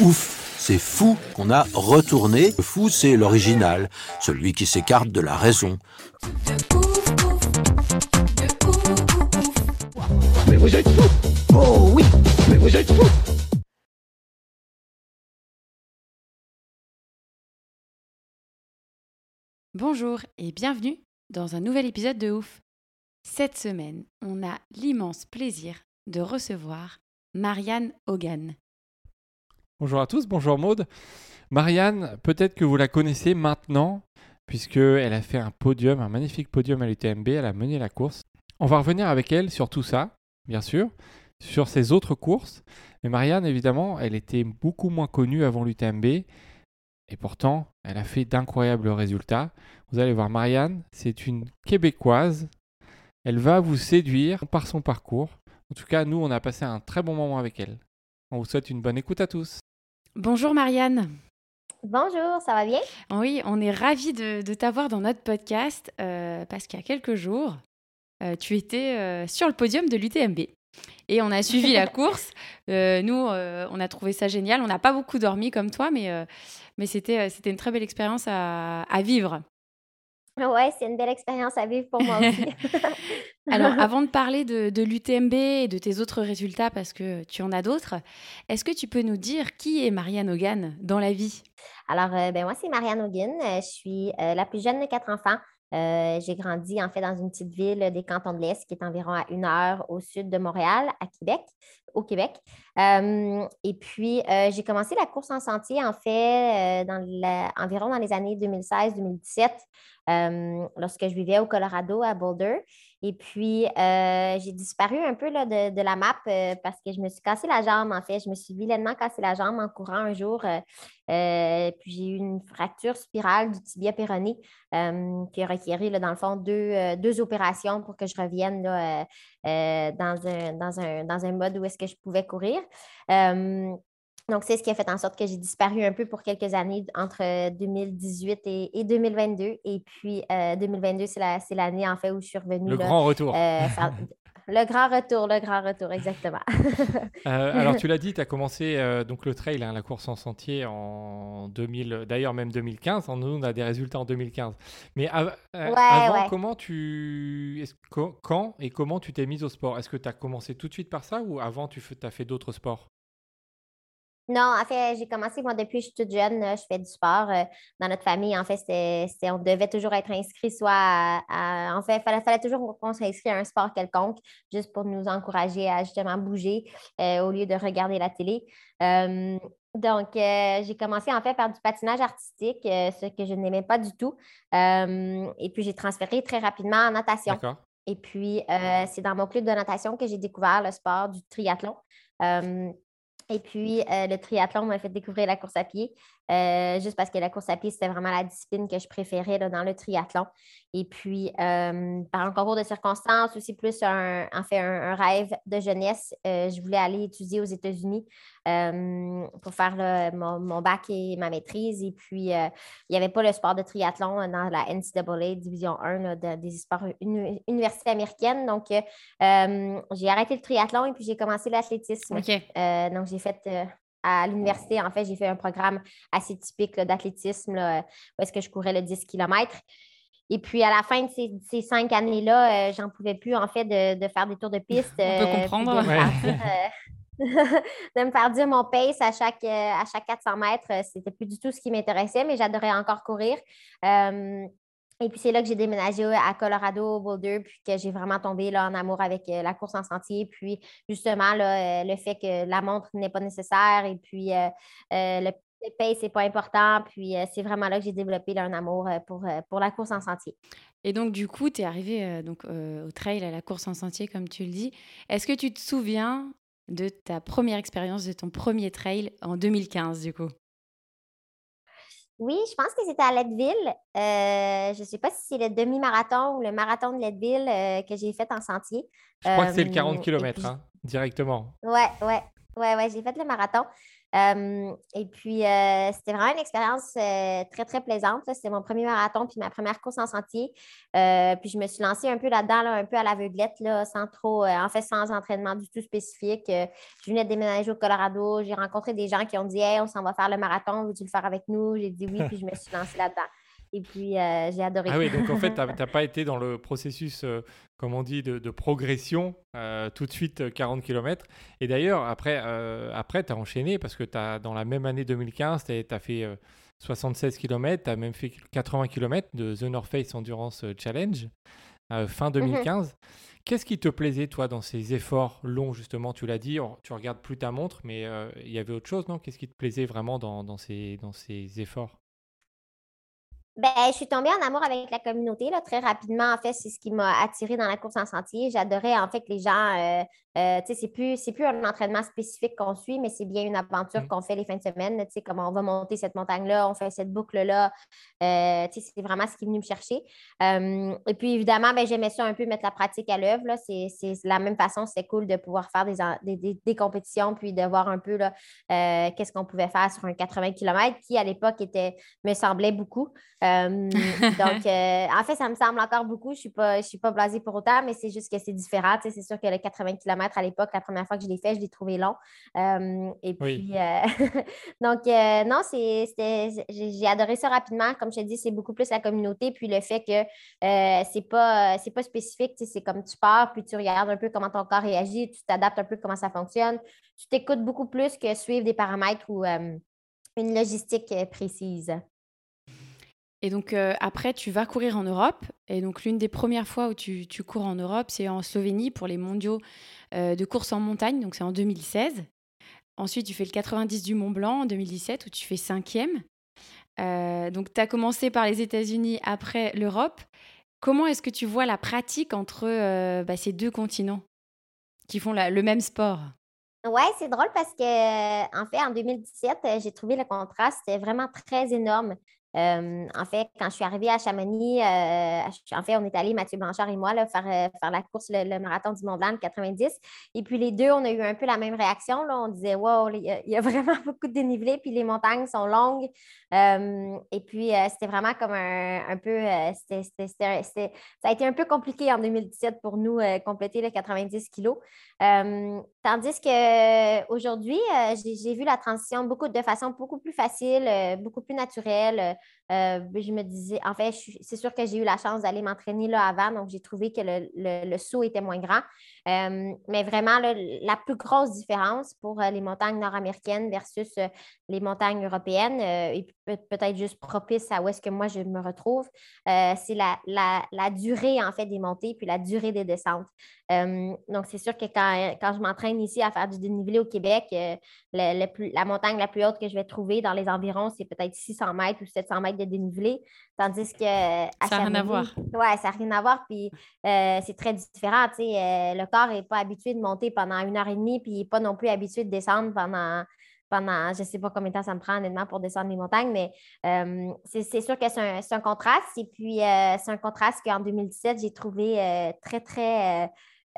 Ouf, c'est fou qu'on a retourné. Le fou, c'est l'original, celui qui s'écarte de la raison. Mais vous êtes fous Oh oui Mais vous êtes fous Bonjour et bienvenue dans un nouvel épisode de Ouf. Cette semaine, on a l'immense plaisir de recevoir Marianne Hogan. Bonjour à tous, bonjour Maude. Marianne, peut-être que vous la connaissez maintenant, puisqu'elle a fait un podium, un magnifique podium à l'UTMB, elle a mené la course. On va revenir avec elle sur tout ça, bien sûr, sur ses autres courses. Mais Marianne, évidemment, elle était beaucoup moins connue avant l'UTMB, et pourtant, elle a fait d'incroyables résultats. Vous allez voir, Marianne, c'est une Québécoise. Elle va vous séduire par son parcours. En tout cas, nous, on a passé un très bon moment avec elle. On vous souhaite une bonne écoute à tous. Bonjour Marianne. Bonjour, ça va bien? Oui, on est ravis de, de t'avoir dans notre podcast euh, parce qu'il y a quelques jours, euh, tu étais euh, sur le podium de l'UTMB. Et on a suivi la course. Euh, nous, euh, on a trouvé ça génial. On n'a pas beaucoup dormi comme toi, mais, euh, mais c'était, euh, c'était une très belle expérience à, à vivre. Ouais, c'est une belle expérience à vivre pour moi aussi. Alors, avant de parler de, de l'UTMB et de tes autres résultats, parce que tu en as d'autres, est-ce que tu peux nous dire qui est Marianne Hogan dans la vie? Alors, euh, ben moi, c'est Marianne Hogan. Euh, je suis euh, la plus jeune de quatre enfants. Euh, j'ai grandi en fait dans une petite ville des cantons de l'Est qui est environ à une heure au sud de Montréal, à Québec, au Québec. Euh, et puis, euh, j'ai commencé la course en sentier en fait dans la- environ dans les années 2016-2017 euh, lorsque je vivais au Colorado à Boulder. Et puis, euh, j'ai disparu un peu là, de, de la map euh, parce que je me suis cassé la jambe, en fait. Je me suis vilainement cassé la jambe en courant un jour. euh, puis, j'ai eu une fracture spirale du tibia péroné qui a requis, là, dans le fond, deux, deux opérations pour que je revienne là, dans, un, dans, un, dans un mode où est-ce que je pouvais courir. Euh, donc, c'est ce qui a fait en sorte que j'ai disparu un peu pour quelques années entre euh, 2018 et, et 2022. Et puis, euh, 2022, c'est la- c'est l'année, en fait, où je suis revenue. Le là, grand retour. euh, le grand retour, le grand retour, exactement. Euh, alors tu l'as dit, tu as commencé euh, donc le trail, hein, la course en sentier en 2000, d'ailleurs même 2015. Nous, on a des résultats en 2015. Mais av- euh, Ouais, avant, ouais. comment tu, quand et comment tu t'es mise au sport? Est-ce que tu as commencé tout de suite par ça ou avant tu as fait d'autres sports? Non, en fait, j'ai commencé, moi, depuis que je suis toute jeune, je fais du sport. euh, dans notre famille, en fait, c'était, c'était- on devait toujours être inscrit soit à, à- en fait, il fallait, fallait toujours qu'on s'inscrit à un sport quelconque, juste pour nous encourager à justement bouger euh, au lieu de regarder la télé. Euh, donc, euh, j'ai commencé en fait par du patinage artistique, ce que je n'aimais pas du tout. Et puis, j'ai transféré très rapidement en natation. D'accord. Et puis, c'est dans mon club de natation que j'ai découvert le sport du triathlon. Euh, et puis, euh, le triathlon m'a fait découvrir la course à pied, euh, juste parce que la course à pied, c'était vraiment la discipline que je préférais là, dans le triathlon. Et puis, euh, par un concours de circonstances, aussi plus un, en fait, un, un rêve de jeunesse, euh, je voulais aller étudier aux États-Unis pour faire là, mon, mon bac et ma maîtrise. Et puis, il n'y avait pas le sport de triathlon dans la NCAA Division 1 là, de- des sports uni- universités américaines. Donc, j'ai arrêté le triathlon et puis j'ai commencé l'athlétisme. Donc, j'ai fait à l'université, en fait, j'ai fait un programme assez typique d'athlétisme, là, où est-ce que je courais le 10 km. Et puis, à la fin de ces, ces cinq années-là, euh, j'en pouvais plus, en fait, de, de faire des tours de piste. On peut euh, comprendre. De me, Ouais. faire dire, euh, de me faire dire mon pace à chaque, euh, à chaque 400 mètres. euh, C'était plus du tout ce qui m'intéressait, mais j'adorais encore courir. Et puis, c'est là que j'ai déménagé à Colorado, Boulder, puis que j'ai vraiment tombé là, en amour avec euh, la course en sentier. Puis, justement, euh, le fait que la montre n'est pas nécessaire et puis euh, le le pace, c'est pas important. Puis, c'est vraiment là que j'ai développé un amour pour, pour la course en sentier. Et donc, du coup, tu es arrivé euh, donc, au trail, à la course en sentier, comme tu le dis. Est-ce que tu te souviens de ta première expérience, de ton premier trail en 2015 du coup? Oui, je pense que c'était à Leadville. Euh, je ne sais pas si c'est le demi-marathon ou le marathon de Leadville euh, que j'ai fait en sentier. Je crois que c'est le 40 Euh, km, puis- hein, directement. Ouais, ouais, ouais, ouais, j'ai fait le marathon. Euh, et puis, euh, c'était vraiment une expérience euh, très, très plaisante. C'était mon premier marathon puis ma première course en sentier. Puis, je me suis lancée un peu là-dedans, là, un peu à l'aveuglette, sans trop, en fait, sans entraînement du tout spécifique. Je venais de déménager au Colorado. J'ai rencontré des gens qui ont dit Hey, on s'en va faire le marathon, veux-tu le faire avec nous? J'ai dit oui, puis je me suis lancée là-dedans. Et puis, euh, j'ai adoré. Ah oui, donc en fait, tu n'as pas été dans le processus, euh, comme on dit, de, de progression euh, tout de suite euh, 40 km. Et d'ailleurs, après, après tu as enchaîné parce que as, dans la même année 2015, tu as fait euh, 76 km, tu as même fait 80 km de The North Face Endurance Challenge fin 2015. Qu'est-ce qui te plaisait, toi, dans ces efforts longs, justement? Tu l'as dit, tu regardes plus ta montre, mais il y avait autre chose, non? Qu'est-ce qui te plaisait vraiment dans, dans ces, dans ces efforts? Ben, je suis tombée en amour avec la communauté là, très rapidement. En fait, c'est ce qui m'a attirée dans la course en sentier. J'adorais en fait que les gens, euh, euh, tu sais, c'est plus, c'est plus un entraînement spécifique qu'on suit, mais c'est bien une aventure Mm. qu'on fait les fins de semaine. Tu sais, comme on va monter cette montagne-là, on fait cette boucle-là. Euh, tu sais, c'est vraiment ce qui est venu me chercher. Et puis, évidemment, ben, j'aimais ça un peu mettre la pratique à l'œuvre. C'est, c'est la même façon, c'était cool de pouvoir faire des, des, des- des compétitions, puis de voir un peu là, euh, qu'est-ce qu'on pouvait faire sur un 80 km qui, à l'époque, était, me semblait beaucoup. Euh, donc, euh, en fait, ça me semble encore beaucoup. Je ne suis, pas- je suis pas blasée pour autant, mais c'est juste que c'est différent. C'est sûr que le 80 km à l'époque, la première fois que je l'ai fait, je l'ai trouvé long. Euh, et Oui. puis, euh, donc, non, c'est, c'était- j'ai adoré ça rapidement. Comme je te dis, c'est beaucoup plus la communauté. Puis le fait que c'est pas, c'est pas spécifique. C'est comme tu pars, puis tu regardes un peu comment ton corps réagit, tu t'adaptes un peu comment ça fonctionne. Tu t'écoutes beaucoup plus que suivre des paramètres ou une logistique précise. Et donc euh, après, tu vas courir en Europe. Et donc l'une des premières fois où tu, cours en Europe, c'est en Slovénie pour les mondiaux euh, de course en montagne. Donc c'est en 2016. Ensuite, tu fais le 90 du Mont Blanc en 2017 où tu fais cinquième. Euh, donc tu as commencé par les États-Unis, après l'Europe. Comment est-ce que tu vois la pratique entre bah, ces deux continents qui font le même sport? Ouais, c'est drôle parce que, en fait, en 2017, euh, j'ai trouvé le contraste vraiment très énorme. Euh, en fait, quand je suis arrivée à Chamonix, euh, en fait, on est allé, Mathieu Blanchard et moi, faire, euh, faire la course, le, marathon du Mont Blanc, le 90. Et puis, les deux, on a eu un peu la même réaction. On disait, wow, il y, a- vraiment beaucoup de dénivelé, puis les montagnes sont longues. Et puis, c'était vraiment comme un, un peu, ça a été un peu compliqué en 2017 pour nous, compléter les 90 kilos. Euh, tandis qu'aujourd'hui, j'ai j'ai vu la transition beaucoup, de façon beaucoup plus facile, euh, beaucoup plus naturelle. Euh, je me disais, en fait, c'est sûr que j'ai eu la chance d'aller m'entraîner là avant, donc j'ai trouvé que le, le- le saut était moins grand. Euh, mais vraiment, la plus grosse différence pour euh, les montagnes nord-américaines versus les montagnes européennes, et peut- peut-être juste propice à où est-ce que moi je me retrouve, c'est la, la- la durée en fait des montées puis la durée des descentes. Donc, c'est sûr que quand, quand je m'entraîne ici à faire du dénivelé au Québec, plus- la montagne la plus haute que je vais trouver dans les environs, c'est peut-être 600 mètres ou 700 mètres de dénivelé. Tandis que. à Ça a rien à voir. Ouais, ça n'a rien à voir. Puis euh, c'est très différent. tu sais, euh, le corps n'est pas habitué de monter pendant une heure et demie, puis il n'est pas non plus habitué de descendre pendant. Pendant, je ne sais pas combien de temps ça me prend honnêtement pour descendre les montagnes, mais euh, c'est sûr que c'est un, un contraste. Et puis, euh, c'est un contraste qu'en 2017, j'ai trouvé euh, très, très,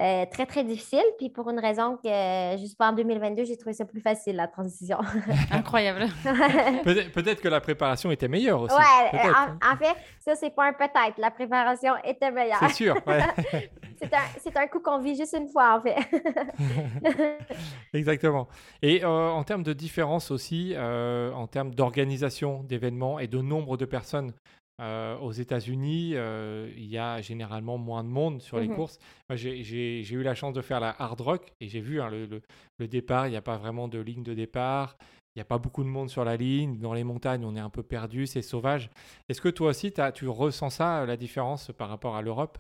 euh, très, très difficile. Puis, pour une raison que, euh, juste pas en 2022, j'ai trouvé ça plus facile, la transition. Incroyable. Peut-être peut-être que la préparation était meilleure aussi. Ouais, euh, hein. en, en fait, ça, c'est pas un peut-être. La préparation était meilleure. C'est sûr, ouais. C'est un, c'est un coup qu'on vit juste une fois, en fait. Exactement. Et euh, en termes de différence aussi, euh, en termes d'organisation d'événements et de nombre de personnes euh, aux États-Unis, euh, il y a généralement moins de monde sur les Mhm. courses. Moi, j'ai- eu la chance de faire la hard rock et j'ai vu hein, le, le- le départ, il n'y a pas vraiment de ligne de départ. Il n'y a pas beaucoup de monde sur la ligne. Dans les montagnes, on est un peu perdu, c'est sauvage. Est-ce que toi aussi, tu ressens ça, la différence par rapport à l'Europe?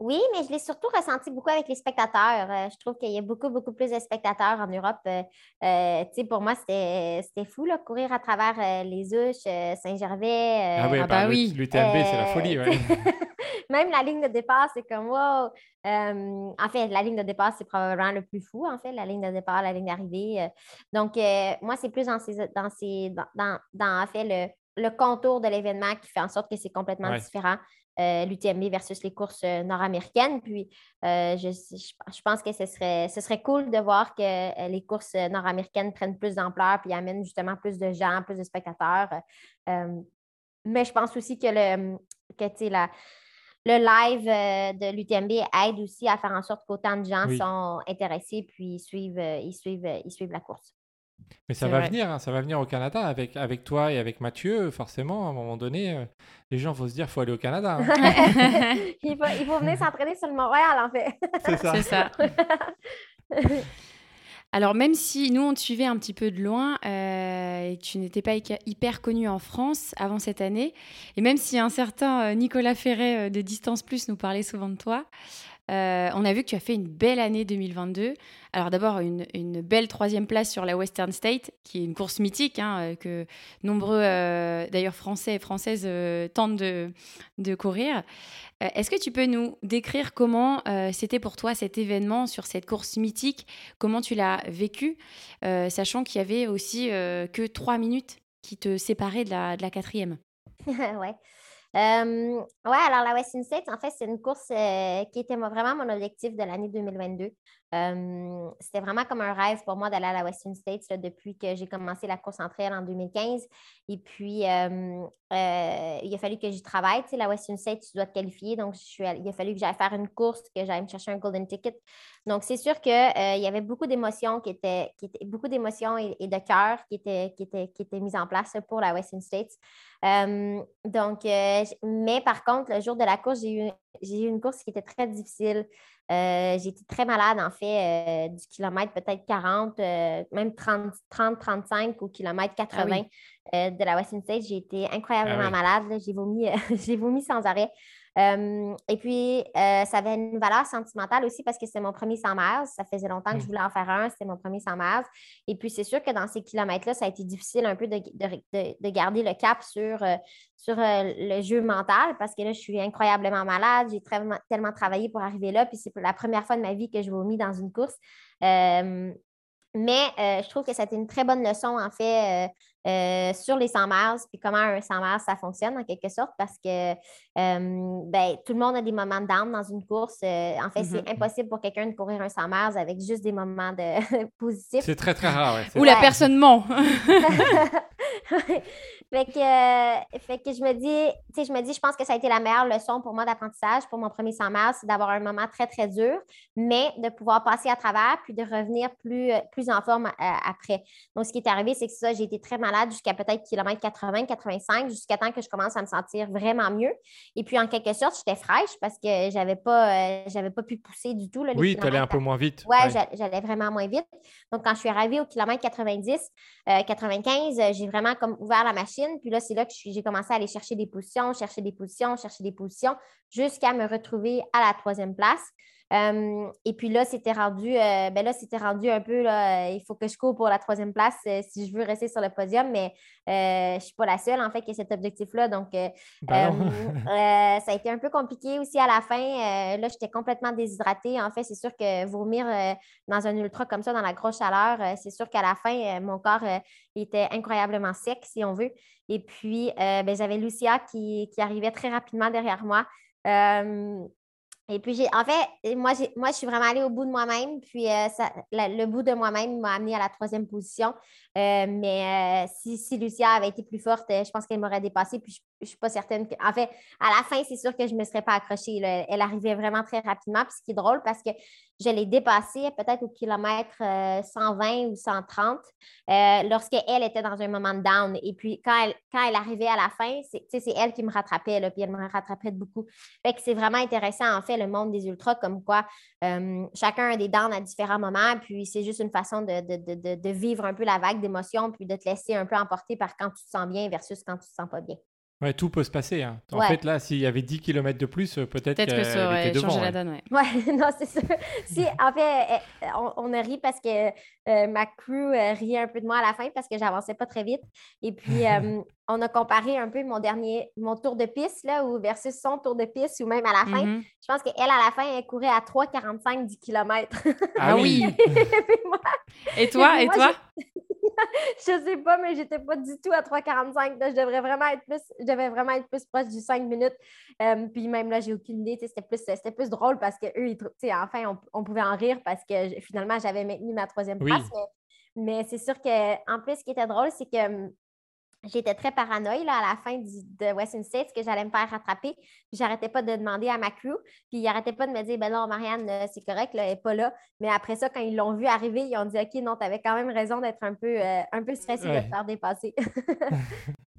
Oui, mais je l'ai surtout ressenti beaucoup avec les spectateurs. Euh, je trouve qu'il y a beaucoup, beaucoup plus de spectateurs en Europe. Euh, euh, pour moi, c'était fou, là, courir à travers les Ouches, Saint-Gervais. Ah oui, ah bah oui. l'UTMB, c'est la folie. ouais. même la ligne de départ, c'est comme wow. En fait, la ligne de départ, c'est probablement le plus fou, en fait, la ligne de départ, la ligne d'arrivée. Donc, moi, c'est plus dans, ces, dans, ces, dans, dans, en fait, le, le contour de l'événement qui fait en sorte que c'est complètement différent. l'UTMB versus les courses nord-américaines. Puis, je, je, pense que ce serait, ce serait cool de voir que les courses nord-américaines prennent plus d'ampleur puis amènent justement plus de gens, plus de spectateurs. mais je pense aussi que le, que, la, le live euh, de l'UTMB aide aussi à faire en sorte qu'autant de gens sont intéressés puis ils suivent, euh, ils suivent, euh, ils suivent la course. Mais ça va venir, hein, ça va venir au Canada avec, avec toi et avec Mathieu, forcément, à un moment donné, les gens vont se dire faut aller au Canada. Hein. il, faut, il, faut, venir s'entraîner sur le Montréal, en fait. C'est ça. C'est ça. Alors même si nous on te suivait un petit peu de loin euh, et que tu n'étais pas hyper connu en France avant cette année, et même si un certain euh, Nicolas Ferret euh, de Distance Plus nous parlait souvent de toi, euh, on a vu que tu as fait une belle année 2022. Alors d'abord, une, belle troisième place sur la Western State, qui est une course mythique, hein, euh, que nombreux, euh, d'ailleurs français et françaises, tentent de, courir. Est-ce que tu peux nous décrire comment c'était pour toi cet événement sur cette course mythique? Comment tu l'as vécu, sachant qu'il y avait aussi que trois minutes qui te séparaient de la, de la quatrième Ouais. Euh, oui, alors la Western States, en fait, c'est une course qui était vraiment mon objectif de l'année 2022. C'était vraiment comme un rêve pour moi d'aller à la Western States depuis que j'ai commencé la course en trail en 2015. Et puis, il a fallu que j'y travaille. Tu sais, la Western States, tu dois te qualifier. Donc, il a fallu que j'aille faire une course, que j'aille me chercher un golden ticket. Donc, c'est sûr qu'il y avait beaucoup d'émotions qui étaient, qui étaient, beaucoup d'émotions et, de cœur qui étaient, qui, étaient, qui étaient mises en place pour la Western States. donc, mais par contre, le jour de la course, j'ai eu, j'ai eu une course qui était très difficile. Euh, j'ai été très malade, en fait, euh, du kilomètre peut-être 40, euh, même 30, 30, 35 au kilomètre 80 ah de la Western State. J'ai été incroyablement ah malade. J'ai vomi, j'ai vomi sans arrêt et puis, ça avait une valeur sentimentale aussi parce que c'était mon premier 100 miles. Ça faisait longtemps que je mmh. voulais en faire un. C'était mon premier 100 miles. Et puis, c'est sûr que dans ces kilomètres-là, ça a été difficile un peu de, de, garder le cap sur, sur le jeu mental parce que là, je suis incroyablement malade. J'ai tellement travaillé pour arriver là. Puis, c'est la première fois de ma vie que je vomis dans une course. Mais je trouve que c'était une très bonne leçon, en fait, euh, sur les 100 miles, puis comment un 100 miles, ça fonctionne en quelque sorte, parce que ben, tout le monde a des moments de down dans une course. Euh, en fait, c'est mm-hmm. impossible pour quelqu'un de courir un 100 miles avec juste des moments de positifs. C'est très, très rare. Ou la personne ment. fait, que, euh, fait que je me dis, tu sais, je me dis, je pense que ça a été la meilleure leçon pour moi d'apprentissage pour mon premier 100 miles, c'est d'avoir un moment très, très dur, mais de pouvoir passer à travers puis de revenir plus, plus en forme après. Donc, ce qui est arrivé, c'est que ça, j'ai été très mal jusqu'à peut-être kilomètre 80, 85, jusqu'à temps que je commence à me sentir vraiment mieux. Et puis, en quelque sorte, j'étais fraîche parce que j'avais pas, euh, pas pu pousser du tout. Là, oui, tu allais un peu moins vite. Ouais, j'allais vraiment moins vite. Donc, quand je suis arrivée au kilomètre 90, 95, euh, j'ai vraiment comme ouvert la machine. Puis là, c'est là que j'ai commencé à aller chercher des positions, chercher des positions, chercher des positions, jusqu'à me retrouver à la troisième place et puis là, c'était rendu, euh, ben là, c'était rendu un peu, là, euh, il faut que je cours pour la troisième place euh, si je veux rester sur le podium, mais je ne suis pas la seule, en fait, qui a cet objectif-là. Donc, ben ça a été un peu compliqué aussi à la fin. là, j'étais complètement déshydratée. En fait, c'est sûr que vomir dans un ultra comme ça, dans la grosse chaleur, c'est sûr qu'à la fin, mon corps était incroyablement sec, si on veut. Et puis, ben, j'avais Lucia qui, qui, arrivait très rapidement derrière moi. Et puis, en fait, moi, moi, je suis vraiment allée au bout de moi-même. Puis, euh, le bout de moi-même m'a amenée à la troisième position. Euh, mais euh, si, si, Lucia avait été plus forte, je pense qu'elle m'aurait dépassée. Puis, je ne suis pas certaine que. En fait, à la fin, c'est sûr que je ne me serais pas accrochée. Elle arrivait vraiment très rapidement. Puis, ce qui est drôle, parce que je l'ai dépassée peut-être au kilomètre 120 ou 130 lorsqu'elle était dans un moment de down. Et puis, quand elle, quand elle arrivait à la fin, c'est elle qui me rattrapait. Là, puis, elle me rattrapait de beaucoup. Fait que c'est vraiment intéressant, en fait le monde des ultras, comme quoi euh, chacun a des dents à différents moments, puis c'est juste une façon de, vivre un peu la vague d'émotions, puis de te laisser un peu emporter par quand tu te sens bien versus quand tu te sens pas bien. Ouais, tout peut se passer. hein. En Ouais. fait, là, s'il y avait 10 km de plus, euh, peut-être Peut-être que ça aurait devant. changé la donne, ouais. Ouais, non, c'est sûr. Si, en fait, euh, on, on a ri parce que euh, ma crew euh, riait un peu de moi à la fin parce que j'avançais pas très vite. Et puis, euh, on a comparé un peu mon dernier, mon tour de piste, là, ou versus son tour de piste, ou même à la fin. Mhm. Je pense qu'elle, à la fin, elle courait à 3,45 10 km. Ah oui. moi, Et toi, Et toi? je sais pas, mais j'étais pas du tout à 3,45. là. Je devrais vraiment être plus, je devais vraiment être plus proche du 5 minutes. Euh, puis même là, j'ai aucune idée. C'était plus, c'était plus drôle parce que eux, ils trou- tu sais, enfin, on, on pouvait en rire parce que finalement, j'avais maintenu ma troisième Oui. place. Mais, mais c'est sûr que en plus, ce qui était drôle, c'est que hum, J'étais très paranoïa là, à la fin du- de Western States que j'allais me faire rattraper. Puis j'arrêtais pas de demander à ma crew. Puis ils arrêtaient pas de me dire ben non, Marianne, euh, c'est correct, là, elle n'est pas là. Mais après ça, quand ils l'ont vu arriver, ils ont dit OK, non, tu avais quand même raison d'être un peu, euh, un peu stressé de Ouais. te faire dépasser.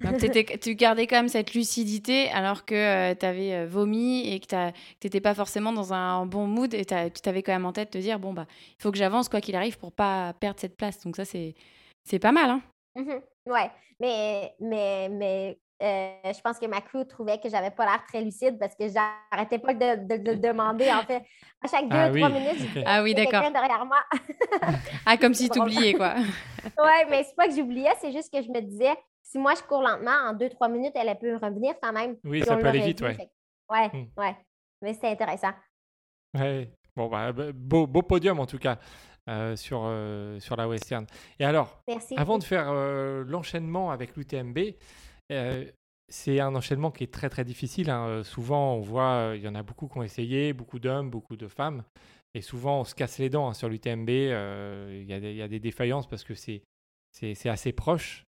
Donc, tu gardais quand même cette lucidité alors que tu avais vomi et que tu n'étais pas forcément dans un bon mood et tu t'avais quand même en tête de te dire bon, bah, il faut que j'avance quoi qu'il arrive pour pas perdre cette place. Donc, ça, c'est c'est pas mal. Hein Mhm. Ouais, mais, mais, mais euh, je pense que ma crew trouvait que j'avais pas l'air très lucide parce que j'arrêtais pas de, de- de le demander. En fait, à chaque deux Ah ou oui, trois minutes, Ah oui, quelqu'un derrière moi. Ah, comme si C'est drôle. t'oubliais quoi. Ouais, mais c'est pas que j'oubliais, c'est juste que je me disais, si moi je cours lentement, en deux, trois minutes, elle, elle peut revenir quand même. Oui, ça peut aller vite, vu, ouais. Ouais, Hmm. ouais. Mais c'était intéressant. Ouais. Bon, bah, bah, beau, beau podium en tout cas euh, sur, euh, sur la Western. Et alors, Merci. avant de faire euh, l'enchaînement avec l'UTMB, c'est un enchaînement qui est très très difficile. hein. Souvent, on voit, il y en a beaucoup qui ont essayé, beaucoup d'hommes, beaucoup de femmes. Et souvent, on se casse les dents hein, sur l'UTMB. Il y, a des- il y a des défaillances parce que c'est assez proche.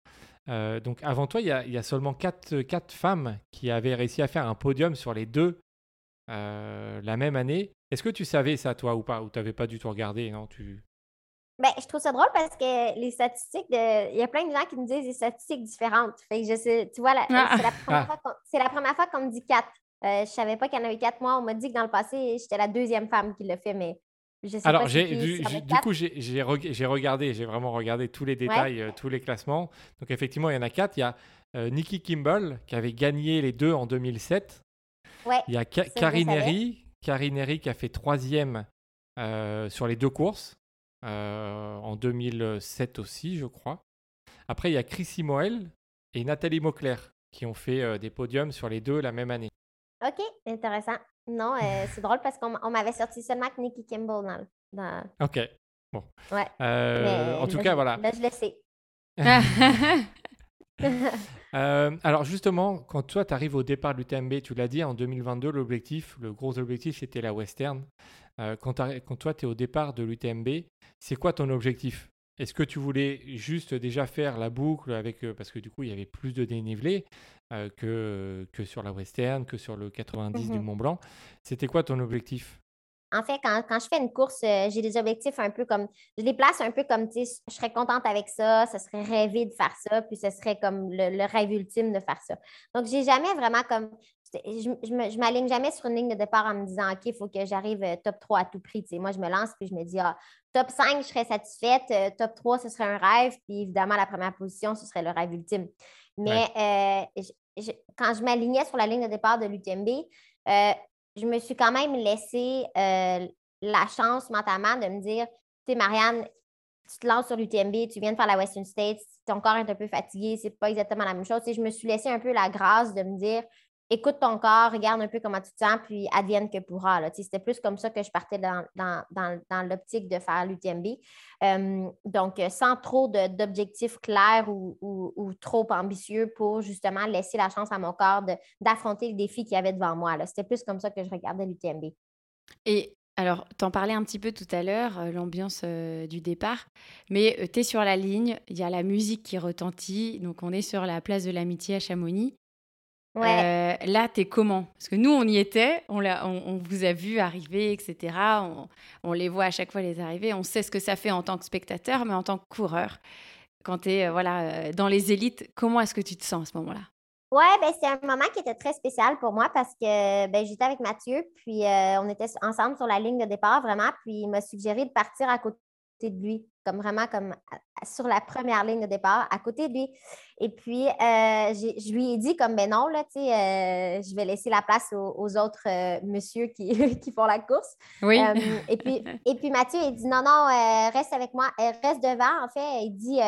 Donc, avant toi, il y y a seulement quatre, quatre femmes qui avaient réussi à faire un podium sur les deux la même année. Est-ce que tu savais ça, toi, ou pas Ou tu n'avais pas du tout regardé non tu... Ben, je trouve ça drôle parce que les statistiques de. Il y a plein de gens qui me disent des statistiques différentes. Fait que je sais, tu vois, la- Ah. c'est la première Ah. fois qu'on- c'est la première fois qu'on me dit quatre. Euh, je savais pas qu'il y en avait quatre. Moi, on m'a dit que dans le passé, j'étais la deuxième femme qui l'a fait, mais je sais Alors, pas si du, coup, j'ai, j'ai reg- j'ai regardé, j'ai vraiment regardé tous les détails, euh, tous les classements. Donc, effectivement, il y en a quatre. Il y a euh, Nikki Kimball qui avait gagné les deux en 2007. Ouais. Il y a Ka- le Karine. Herry, Karine qui a fait troisième euh, sur les deux courses euh, en 2007 aussi, je crois. Après, il y a Chrissy Moel et Nathalie Mauclair qui ont fait euh, des podiums sur les deux la même année. OK, intéressant. Non, euh, c'est drôle parce qu'on on m'avait sorti seulement que Nikki Kimball dans. Ok. Bon. Ouais. Euh, en tout là, cas, je- voilà. Là, je le sais. Euh, alors justement, quand toi, tu arrives au départ de l'UTMB, tu l'as dit, en 2022, l'objectif, le gros objectif, c'était la Western. Euh, quand, toi, tu es au départ de l'UTMB, c'est quoi ton objectif? Est-ce que tu voulais juste déjà faire la boucle avec... euh, parce que du coup, il y avait plus de dénivelé euh, que, que sur la Western, que sur le 90 du Mhm. Mont Blanc? C'était quoi ton objectif? En fait, quand, quand je fais une course, euh, j'ai des objectifs un peu comme. Je les place un peu comme, tu sais, je serais contente avec ça, ça serait rêvé de faire ça, puis ce serait comme le, le rêve ultime de faire ça. Donc, j'ai jamais vraiment comme. Je, je m'aligne jamais sur une ligne de départ en me disant, OK, il faut que j'arrive euh, top 3 à tout prix. Tu sais, moi, je me lance, puis je me dis, ah, top 5, je serais satisfaite, euh, top 3, ce serait un rêve, puis évidemment, la première position, ce serait le rêve ultime. Mais euh, je- je- quand je m'alignais sur la ligne de départ de l'UTMB, euh, je me suis quand même laissé euh, la chance mentalement de me dire, tu sais, Marianne, tu te lances sur l'UTMB, tu viens de faire la Western States, ton corps est un peu fatigué, c'est pas exactement la même chose. Tu je me suis laissé un peu la grâce de me dire, écoute ton corps, regarde un peu comment tu te sens, puis advienne que pourra. C'était plus comme ça que je partais dans, dans, dans, dans l'optique de faire l'UTMB. Euh, donc, euh, sans trop d'objectifs clairs ou, ou- trop ambitieux pour justement laisser la chance à mon corps d'affronter le défi qu'il y avait devant moi. C'était plus comme ça que je regardais l'UTMB. Et alors, t'en parlais un petit peu tout à l'heure, euh, l'ambiance euh, du départ, mais tu es sur la ligne, il y a la musique qui retentit, donc on est sur la place de l'amitié à Chamonix. Ouais. Euh, là, t'es comment? Parce que nous, on y était, on, l'a- on, on vous a vu arriver, etc. On, on les voit à chaque fois les arriver. On sait ce que ça fait en tant que spectateur, mais en tant que coureur, quand tu es voilà, euh, dans les élites, comment est-ce que tu te sens à ce moment-là? Ouais, ben, c'est un moment qui était très spécial pour moi parce que ben, j'étais avec Mathieu, puis euh, on était ensemble sur la ligne de départ vraiment, puis il m'a suggéré de partir à côté côté de lui, comme vraiment comme sur la première ligne de départ, à côté de lui. Et puis, euh, je lui ai dit comme, ben non, là, tu sais, euh, je vais laisser la place aux, autres euh, monsieur qui, qui, font la course. Oui. et, puis, et puis, Mathieu, il dit, non, non, reste avec moi, reste devant, en fait. Il dit,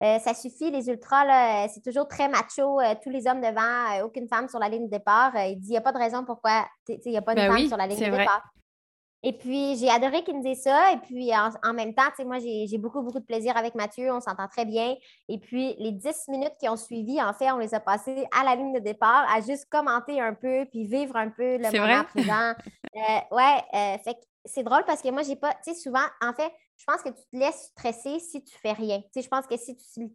ça suffit, les ultras, c'est toujours très macho, tous les hommes devant, aucune femme sur la ligne de départ. il dit, il n'y a pas de raison pourquoi, il n'y a pas de ben femme sur la ligne de départ. Et puis, j'ai adoré qu'il me dise ça. Et puis, en, même temps, tu sais, moi, j'ai beaucoup, beaucoup de plaisir avec Mathieu. On s'entend très bien. Et puis, les dix minutes qui ont suivi, en fait, on les a passées à la ligne de départ, à juste commenter un peu, puis vivre un peu le moment présent. euh, ouais, euh, fait c'est drôle parce que moi, j'ai pas, tu sais, souvent, en fait, je pense que tu te laisses stresser si tu fais rien. Tu sais, je pense que si tu,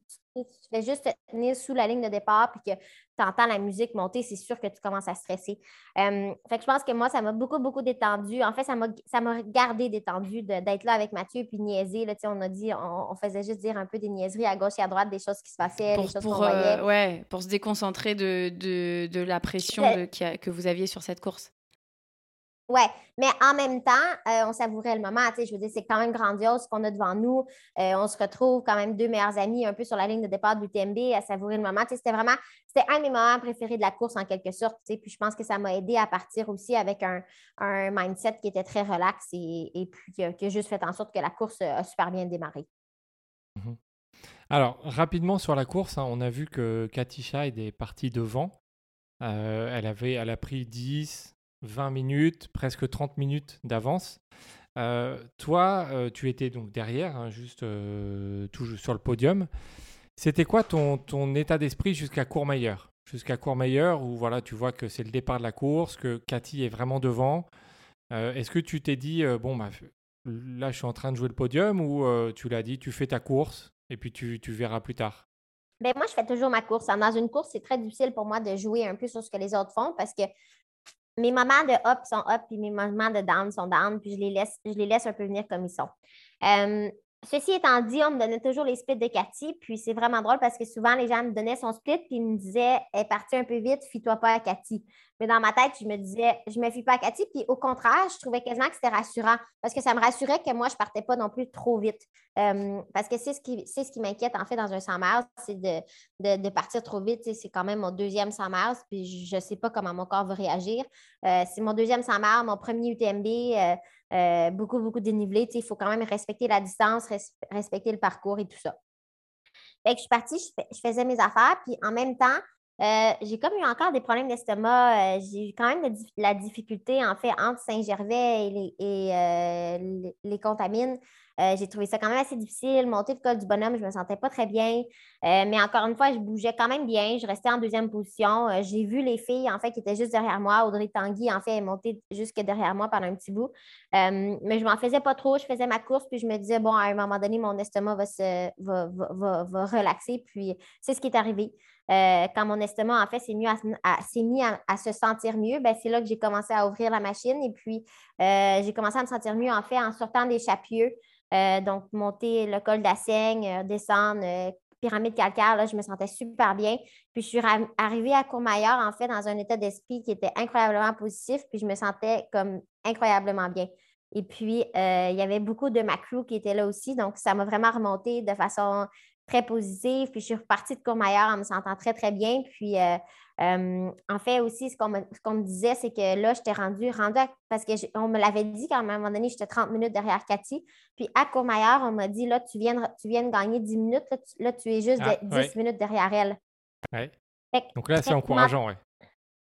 fais juste te tenir sous la ligne de départ puis que tu entends la musique monter, c'est sûr que tu commences à stresser. fait que je pense que moi, ça m'a beaucoup, beaucoup détendu. En fait, ça m'a gardé détendu d'être là avec Mathieu puis niaiser. Là, on a dit, on, faisait juste dire un peu des niaiseries à gauche et à droite, des choses qui se passaient, pour, des choses qu'on voyait. Euh, ouais, pour se déconcentrer de, de, la pression que vous aviez sur cette course. Ouais, mais en même temps, euh, on savourait le moment. Je veux dire, c'est quand même grandiose ce qu'on a devant nous. Euh, on se retrouve quand même deux meilleurs amis un peu sur la ligne de départ du TMB à savourer le moment. C'était vraiment, c'était un de mes moments préférés de la course en quelque sorte. Puis je pense que ça m'a aidé à partir aussi avec un, mindset qui était très relax et, puis qui a, juste fait en sorte que la course a super bien démarré. Mmh Alors, rapidement sur la course, hein, on a vu que Katisha est partie devant. Euh, elle, avait, elle a pris 10, 20 minutes, presque 30 minutes d'avance. Euh, toi, euh, tu étais donc derrière, hein, juste euh, sur le podium. C'était quoi ton, état d'esprit jusqu'à Courmayeur? Jusqu'à Courmayeur, où voilà, tu vois que c'est le départ de la course, que Cathy est vraiment devant. Est-ce que tu t'es dit, bon, bah, là, je suis en train de jouer le podium, ou tu l'as dit, tu fais ta course et puis tu, verras plus tard? Ben, moi, je fais toujours ma course. Dans une course, c'est très difficile pour moi de jouer un peu sur ce que les autres font parce que mes moments de up sont up, puis mes moments de down sont down, puis je les laisse, je les laisse un peu venir comme ils sont. Euh, ceci étant dit, on me donnait toujours les splits de Cathy, puis c'est vraiment drôle parce que souvent, les gens me donnaient son split, puis ils me disaient Elle est un peu vite, fie-toi pas à Cathy. Mais dans ma tête, je me disais Je me fie pas à Cathy, puis au contraire, je trouvais quasiment que c'était rassurant parce que ça me rassurait que moi, je partais pas non plus trop vite. Euh, parce que c'est ce qui, m'inquiète en fait dans un 100 miles, c'est de, partir trop vite. C'est quand même mon deuxième 100 miles, puis je ne sais pas comment mon corps va réagir. Euh, c'est mon deuxième 100 miles, mon premier UTMB. Beaucoup, beaucoup dénivelé. Il faut quand même respecter la distance, respecter le parcours et tout ça. Fait que je suis partie, je, faisais mes affaires, puis en même temps, euh, j'ai comme eu encore des problèmes d'estomac. Euh, j'ai eu quand même la difficulté, en fait, entre Saint-Gervais et les, et, les contamines. Euh, j'ai trouvé ça quand même assez difficile. Monter le col du bonhomme, je ne me sentais pas très bien. Euh, mais encore une fois, je bougeais quand même bien. Je restais en deuxième position. Euh, j'ai vu les filles, en fait, qui étaient juste derrière moi. Audrey Tanguy, en fait, est montée jusque derrière moi pendant un petit bout. mais je m'en faisais pas trop. Je faisais ma course, puis je me disais, bon, à un moment donné, mon estomac va, se, va, va, relaxer. Puis c'est ce qui est arrivé. quand mon estomac, en fait, s'est mis, à, mis à, se sentir mieux, ben, c'est là que j'ai commencé à ouvrir la machine. Et puis, j'ai commencé à me sentir mieux, en fait, en sortant des chapieux. Euh, donc, monter le col d'Assaigne, euh, descendre, euh, pyramide calcaire, là, je me sentais super bien. Puis, je suis arrivée à Courmayeur, en fait, dans un état d'esprit qui était incroyablement positif, puis je me sentais comme incroyablement bien. Et puis, il y avait beaucoup de ma crew qui étaient là aussi, donc ça m'a vraiment remonté de façon très positive. Puis, je suis repartie de Courmayeur en me sentant très, très bien. Puis, en fait, aussi, ce qu'on me, disait, c'est que là, j'étais rendue, rendue parce qu'on me l'avait dit qu'à un moment donné, j'étais 30 minutes derrière Cathy. Puis à Courmayeur, on m'a dit, là, tu viens, de, tu viens de gagner 10 minutes, là, tu, es juste 10 ah, minutes derrière elle. Ouais. Donc là, c'est encourageant, oui.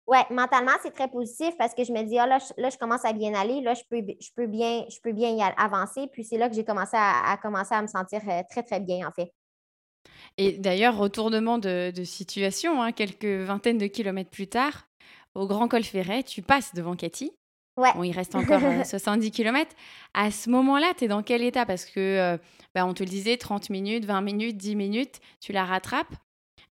Oui, mentalement, c'est très positif parce que je me dis, ah, là, je, commence à bien aller, là, je peux, je peux, bien, je peux bien y avancer. Puis c'est là que j'ai commencé à, commencer à me sentir euh, très, très bien, en fait. Et d'ailleurs, retournement de, situation, hein, quelques vingtaines de kilomètres plus tard, au Grand Col Ferret, tu passes devant Cathy. Ouais. Bon, il reste encore 70 euh, km. À ce moment-là, tu es dans quel état? Parce que, euh, bah, on te le disait, 30 minutes, 20 minutes, 10 minutes, tu la rattrapes.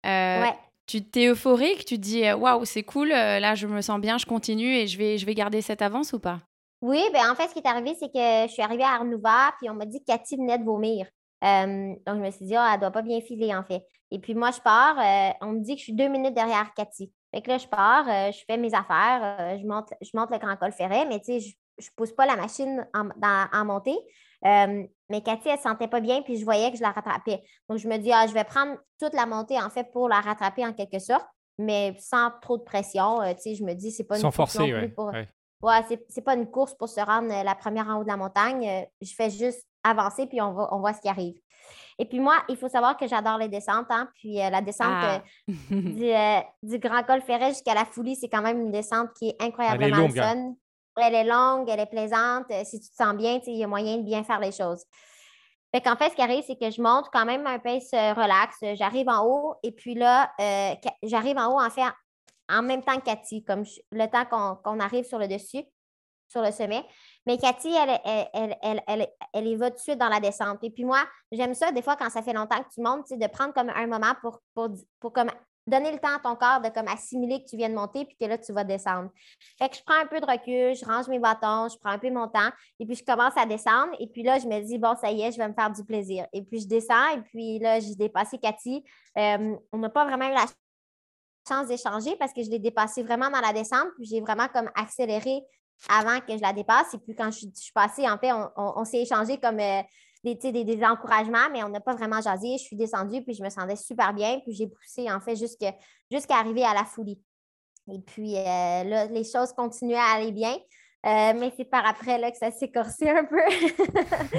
Euh, ouais. Tu t'es euphorique, tu te dis waouh, c'est cool, là je me sens bien, je continue et je vais, je vais garder cette avance ou pas? Oui, ben en fait, ce qui est arrivé, c'est que je suis arrivée à Arnouva, puis on m'a dit que Cathy venait de vomir. Euh, donc, je me suis dit, oh, elle ne doit pas bien filer, en fait. Et puis, moi, je pars. Euh, on me dit que je suis deux minutes derrière Cathy. Fait que là, je pars, euh, je fais mes affaires, je, monte, je monte le grand col ferret, mais tu sais, je ne pousse pas la machine en, montée. Euh, mais Cathy, elle ne se sentait pas bien, puis je voyais que je la rattrapais. Donc, je me dis, ah, je vais prendre toute la montée, en fait, pour la rattraper en quelque sorte, mais sans trop de pression. Tu sais, je me dis, c'est pas une Sans forcer, ouais. pour... ouais. Ouais, c'est, c'est pas une course pour se rendre la première en haut de la montagne. Je fais juste avancer, puis on, va, on voit ce qui arrive. Et puis moi, il faut savoir que j'adore les descentes. Hein, puis euh, la descente Ah. euh, du, euh, du Grand Col Ferret jusqu'à la Foulie, c'est quand même une descente qui est incroyablement longue, le hein. fun. Elle est longue, elle est plaisante. Si tu te sens bien, il y a moyen de bien faire les choses. Fait qu'en fait, ce qui arrive, c'est que je monte quand même un pace relax. J'arrive en haut et puis là, j'arrive en haut en fait en même temps que Cathy, comme je- le temps qu'on qu'on arrive sur le dessus, sur le sommet. Mais Cathy, elle, elle, elle, elle, y va tout de suite dans la descente. Et puis moi, j'aime ça, des fois, quand ça fait longtemps que tu montes, de prendre comme un moment pour, pour, pour comme donner le temps à ton corps de comme assimiler que tu viens de monter puis que là, tu vas descendre. Fait que je prends un peu de recul, je range mes bâtons, je prends un peu mon temps et puis je commence à descendre. Et puis là, je me dis, bon, ça y est, je vais me faire du plaisir. Et puis je descends et puis là, j'ai dépassé Cathy. Euh, on n'a pas vraiment eu la chance d'échanger parce que je l'ai dépassée vraiment dans la descente, puis j'ai vraiment comme accéléré avant que je la dépasse. Et puis quand je, suis- passée, en fait, on, s'est échangé comme euh, des, encouragements, mais on n'a pas vraiment jasé. Je suis descendue, puis je me sentais super bien, puis j'ai poussé, en fait, jusqu'à arriver à la folie. Et puis euh, là, les choses continuaient à aller bien. Euh, mais c'est par après là, que ça s'est un peu.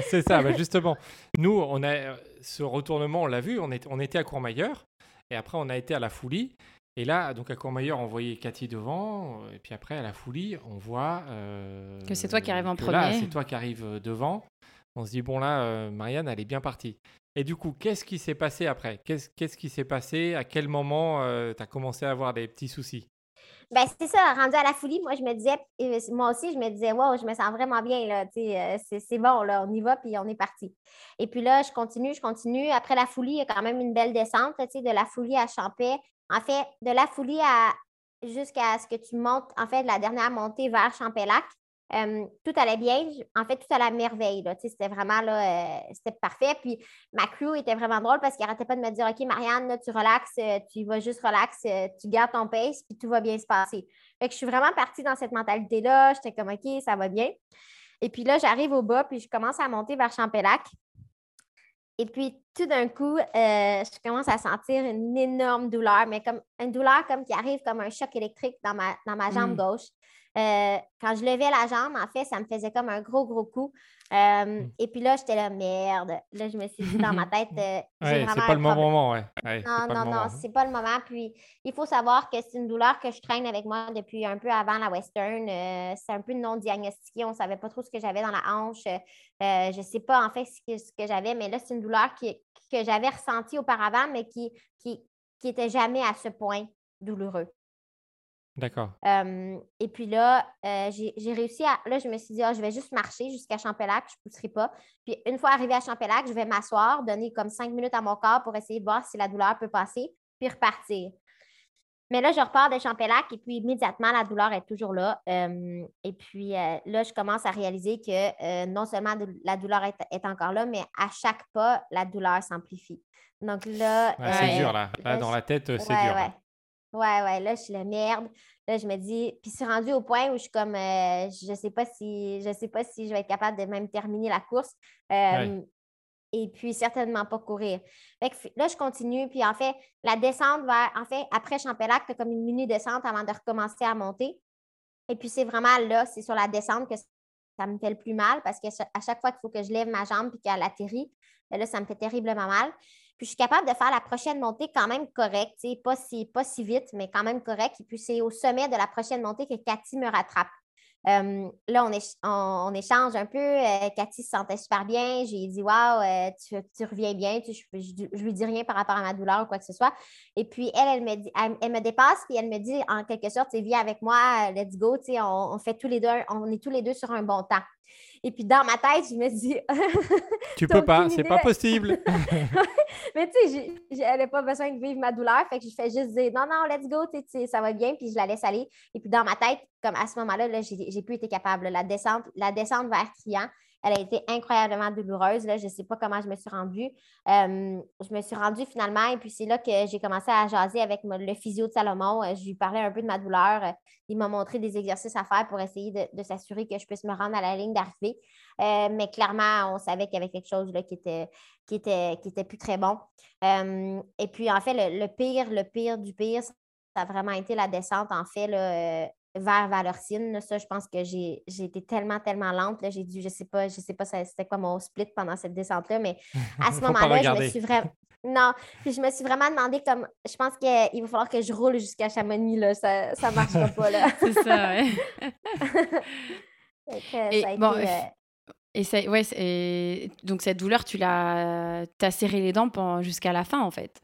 C'est ça, bah, justement. Nous, on a ce retournement, on l'a vu, on, on était à Courmayeur, et après on a été à la Foulie. Et là, donc à Courmayeur, on voyait Cathy devant, euh, et puis après à la Foulie, on voit euh, Que c'est toi qui arrives en que Là, premier. c'est toi qui arrives euh, devant. On se dit bon là, euh, Marianne, elle est bien partie. Et du coup, qu'est-ce qui s'est passé après? Qu'est-ce qu'est-ce qui s'est passé? À quel moment tu as commencé à avoir des petits soucis? Ben, c'est ça, rendu à la folie, moi, je me disais, moi aussi, je me disais, wow, je me sens vraiment bien, là, euh, c'est, c'est bon, là, on y va, puis on est parti. Et puis là, je continue, je continue. Après la folie, il y a quand même une belle descente, là, tu sais, de la folie à Champais. En fait, de la folie à jusqu'à ce que tu montes, en fait, la dernière montée vers Champelac. euh, tout allait bien. En fait, tout allait à merveille. Tu sais, c'était vraiment là, euh, c'était parfait. Puis ma crew était vraiment drôle parce qu'il n'arrêtait pas de me dire OK, Marianne, tu relaxes, euh, tu vas juste relax, euh, tu gardes ton pace, puis tout va bien se passer. Fait que je suis vraiment partie dans cette mentalité-là. J'étais comme OK, ça va bien. Et puis là, j'arrive au bas, puis je commence à monter vers Champelac. Et puis, tout d'un coup, euh, je commence à sentir une énorme douleur, mais comme une douleur comme qui arrive comme un choc électrique dans ma, dans ma jambe Mm. gauche. Euh, quand je levais la jambe, en fait, ça me faisait comme un gros, gros coup. Euh, Et puis là, j'étais là, merde. Là, je me suis dit dans ma tête, euh, Ouais, c'est pas le bon moment, ouais. Ouais, Non, non, non, c'est pas le moment. Puis, il faut savoir que c'est une douleur que je traîne avec moi depuis un peu avant la Western. Euh, c'est un peu non diagnostiqué. On ne savait pas trop ce que j'avais dans la hanche. Je ne sais pas en fait ce que, ce que j'avais, mais là, c'est une douleur qui- que j'avais ressentie auparavant, mais qui qui, qui était jamais à ce point douloureux. D'accord. Euh, et puis là, euh, j'ai réussi à. Là, je me suis dit, ah, je vais juste marcher jusqu'à Champelac, je ne pousserai pas. Puis une fois arrivée à Champelac, je vais m'asseoir, donner comme cinq minutes à mon corps pour essayer de voir si la douleur peut passer, puis repartir. Mais là, je repars de Champelac et puis immédiatement, la douleur est toujours là. Euh, et puis là, je commence à réaliser que non seulement la douleur est, est encore là, mais à chaque pas, la douleur s'amplifie. Donc là. Ouais, c'est euh, dur là. Là, là, dans je- la tête, c'est ouais, dur. Ouais. Ouais, ouais, là, je suis la merde. Là, je me dis, puis c'est rendu au point où je suis comme, euh, je sais pas si, je sais pas si je vais être capable de même terminer la course. Euh, Et puis, certainement pas courir. Fait que là, je continue. Puis, en fait, la descente vers, en fait, après Champelac, tu as comme une mini-descente avant de recommencer à monter. Et puis, c'est vraiment là, c'est sur la descente que ça me fait le plus mal parce que cha- à chaque fois qu'il faut que je lève ma jambe puis qu'elle atterrit, ben là, ça me fait terriblement mal. Puis je suis capable de faire la prochaine montée quand même correcte, pas si, pas si vite, mais quand même correct. Et puis c'est au sommet de la prochaine montée que Cathy me rattrape. Euh, là, on, éch- on, on échange un peu. euh, Cathy se sentait super bien. J'ai dit Waouh, euh, tu, reviens bien. Je, je, lui dis rien par rapport à ma douleur ou quoi que ce soit. Et puis, elle, elle me, dit, elle, me dépasse, puis elle me dit en quelque sorte, viens avec moi, let's go. On fait tous les deux, on est tous les deux sur un bon temps. Et puis, dans ma tête, je me dis Tu peux pas, c'est pas possible. Mais tu sais, n'a pas besoin de vivre ma douleur. Fait que je fais juste dire non, non, let's go, tu sais, tu sais, ça va bien. Puis je la laisse aller. Et puis dans ma tête, comme à ce moment-là, là, j'ai plus été capable. La descente, la descente vers Trian, Elle a été incroyablement douloureuse. Je ne sais pas comment je me suis rendue. Euh, je me suis rendue finalement et puis c'est là que j'ai commencé à jaser avec le physio de Salomon. Euh, je lui parlais un peu de ma douleur. Euh, il m'a montré des exercices à faire pour essayer de, s'assurer que je puisse me rendre à la ligne d'arrivée. mais clairement, on savait qu'il y avait quelque chose qui, était, qui, était, qui était plus très bon. et puis en fait, le, pire, le pire du pire, ça a vraiment été la descente, en fait, là, vers Valorcine. Ça, je pense que j'ai été tellement, tellement lente. J'ai dû, je sais pas, je sais pas c'était quoi mon split pendant cette descente-là, mais à ce moment-là, je me suis vraiment. Non, je me suis vraiment demandé comme je pense qu'il va falloir que je roule jusqu'à Chamonix, là. Ça ne marchera pas là. C'est ça, ouais. et, bon, euh, et, ça, ouais, et donc cette douleur, tu l'as as serré les dents jusqu'à la fin en fait?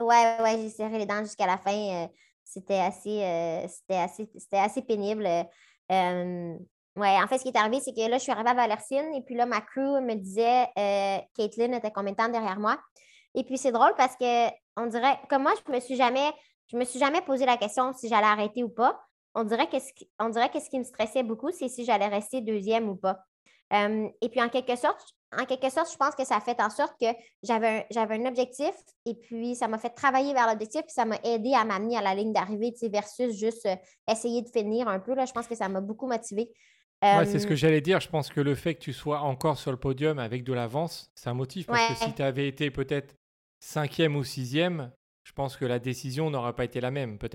Ouais, ouais, j'ai serré les dents jusqu'à la fin. Euh, c'était assez, euh, assez, assez pénible. Euh, ouais, en fait, ce qui est arrivé, c'est que là, je suis arrivée à Valercine et puis là, ma crew me disait euh, Caitlin était combien de temps derrière moi? Et puis c'est drôle parce que on dirait, comme moi, je me suis jamais, je me suis jamais posé la question si j'allais arrêter ou pas. On dirait que ce, on dirait ce qui me stressait beaucoup, c'est si j'allais rester deuxième ou pas. et puis en quelque sorte, en quelque sorte, je pense que ça a fait en sorte que j'avais un, un objectif et puis ça m'a fait travailler vers l'objectif puis ça m'a aidé à m'amener à la ligne d'arrivée versus juste euh, essayer de finir un peu. Là, je pense que ça m'a beaucoup motivé. c'est ce que j'allais dire. Je pense que le fait que tu sois encore sur le podium avec de l'avance, c'est un motif. Parce que si tu avais été peut-être cinquième ou sixième, je pense que la décision n'aurait pas été la même, peut-être.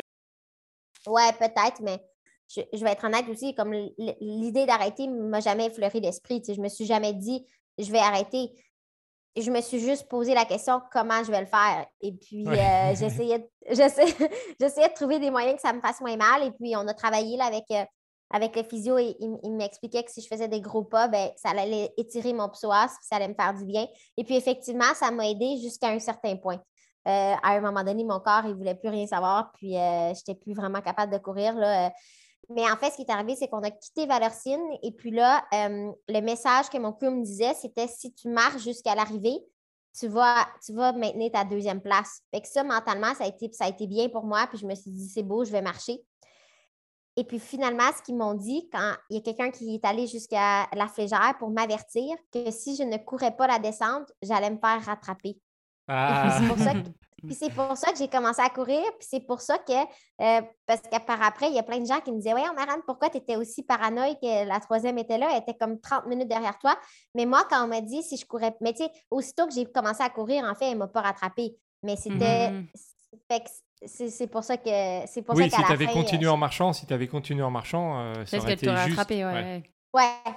Ouais, peut-être, mais je, vais être honnête aussi, comme l'idée d'arrêter ne m'a jamais effleuré l'esprit. Je me suis jamais dit, je vais arrêter. Je me suis juste posé la question comment je vais le faire? Et puis, euh, j'essayais, de, trouver des moyens que ça me fasse moins mal. Et puis, on a travaillé là, avec, euh, avec le physio et il, m'expliquait que si je faisais des gros pas, ben, ça allait étirer mon psoas, ça allait me faire du bien. Et puis, effectivement, ça m'a aidé jusqu'à un certain point. Euh, à un moment donné, mon corps, il ne voulait plus rien savoir, puis je n'étais plus vraiment capable de courir. Là. Mais en fait, ce qui est arrivé, c'est qu'on a quitté Valorcine. Et puis là, euh, le message que mon crew me disait, c'était si tu marches jusqu'à l'arrivée, tu vas, tu vas maintenir ta deuxième place. Fait que ça, mentalement, ça a été, ça a été bien pour moi. Puis je me suis dit, c'est beau, je vais marcher. Et puis finalement, ce qu'ils m'ont dit, quand il y a quelqu'un qui est allé jusqu'à la flégère pour m'avertir que si je ne courais pas la descente, j'allais me faire rattraper. Ah. C'est pour ça que puis c'est pour ça que j'ai commencé à courir. Puis c'est pour ça que, euh, parce que par après, il y a plein de gens qui me disaient on Marianne, pourquoi tu étais aussi paranoïque que la troisième était là? Elle était comme 30 minutes derrière toi. Mais moi, quand on m'a dit si je courais, mais tu sais, aussitôt que j'ai commencé à courir, en fait, elle ne m'a pas rattrapée. Mais c'était. Mmh. C'est pour ça que. C'est pour oui, ça si tu avais continué en marchant, si tu avais continué en marchant, euh, ça aurait été juste. Rattrapé, ouais. ouais.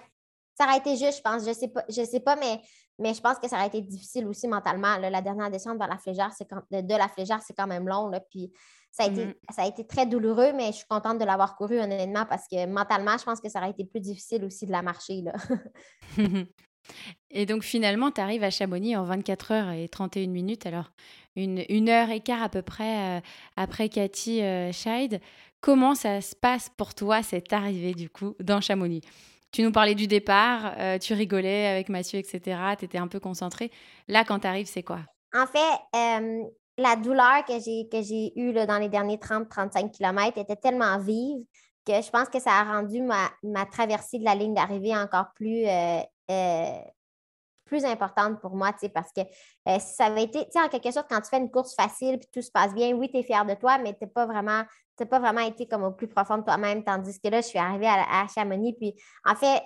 Ça aurait été juste, je pense. Je sais pas, je sais pas mais mais je pense que ça aurait été difficile aussi mentalement. la dernière descente vers la flégère, c'est de, la flégère, c'est quand même long. Là, puis ça a, été, mm-hmm. ça a été très douloureux, mais je suis contente de l'avoir couru honnêtement parce que mentalement, je pense que ça aurait été plus difficile aussi de la marcher. Là. et donc finalement, tu arrives à Chamonix en 24 heures et 31 minutes. Alors, une, une heure et quart à peu près euh, après Cathy euh, Scheid. Comment ça se passe pour toi cette arrivée du coup dans Chamonix? Tu nous parlais du départ, euh, tu rigolais avec Mathieu, etc. Tu étais un peu concentré. Là, quand tu arrives, c'est quoi? En fait, la douleur que j'ai, que j'ai eue dans les derniers 30-35 km était tellement vive que je pense que ça a rendu ma, traversée de la ligne d'arrivée encore plus, euh, euh, plus importante pour moi, parce que si ça avait été, en quelque sorte, quand tu fais une course facile puis tout se passe bien, oui, tu es fier de toi, mais tu n'es pas vraiment n'as pas vraiment été comme au plus profond de toi-même, tandis que là, je suis arrivée à, Chamonix. Puis, en fait,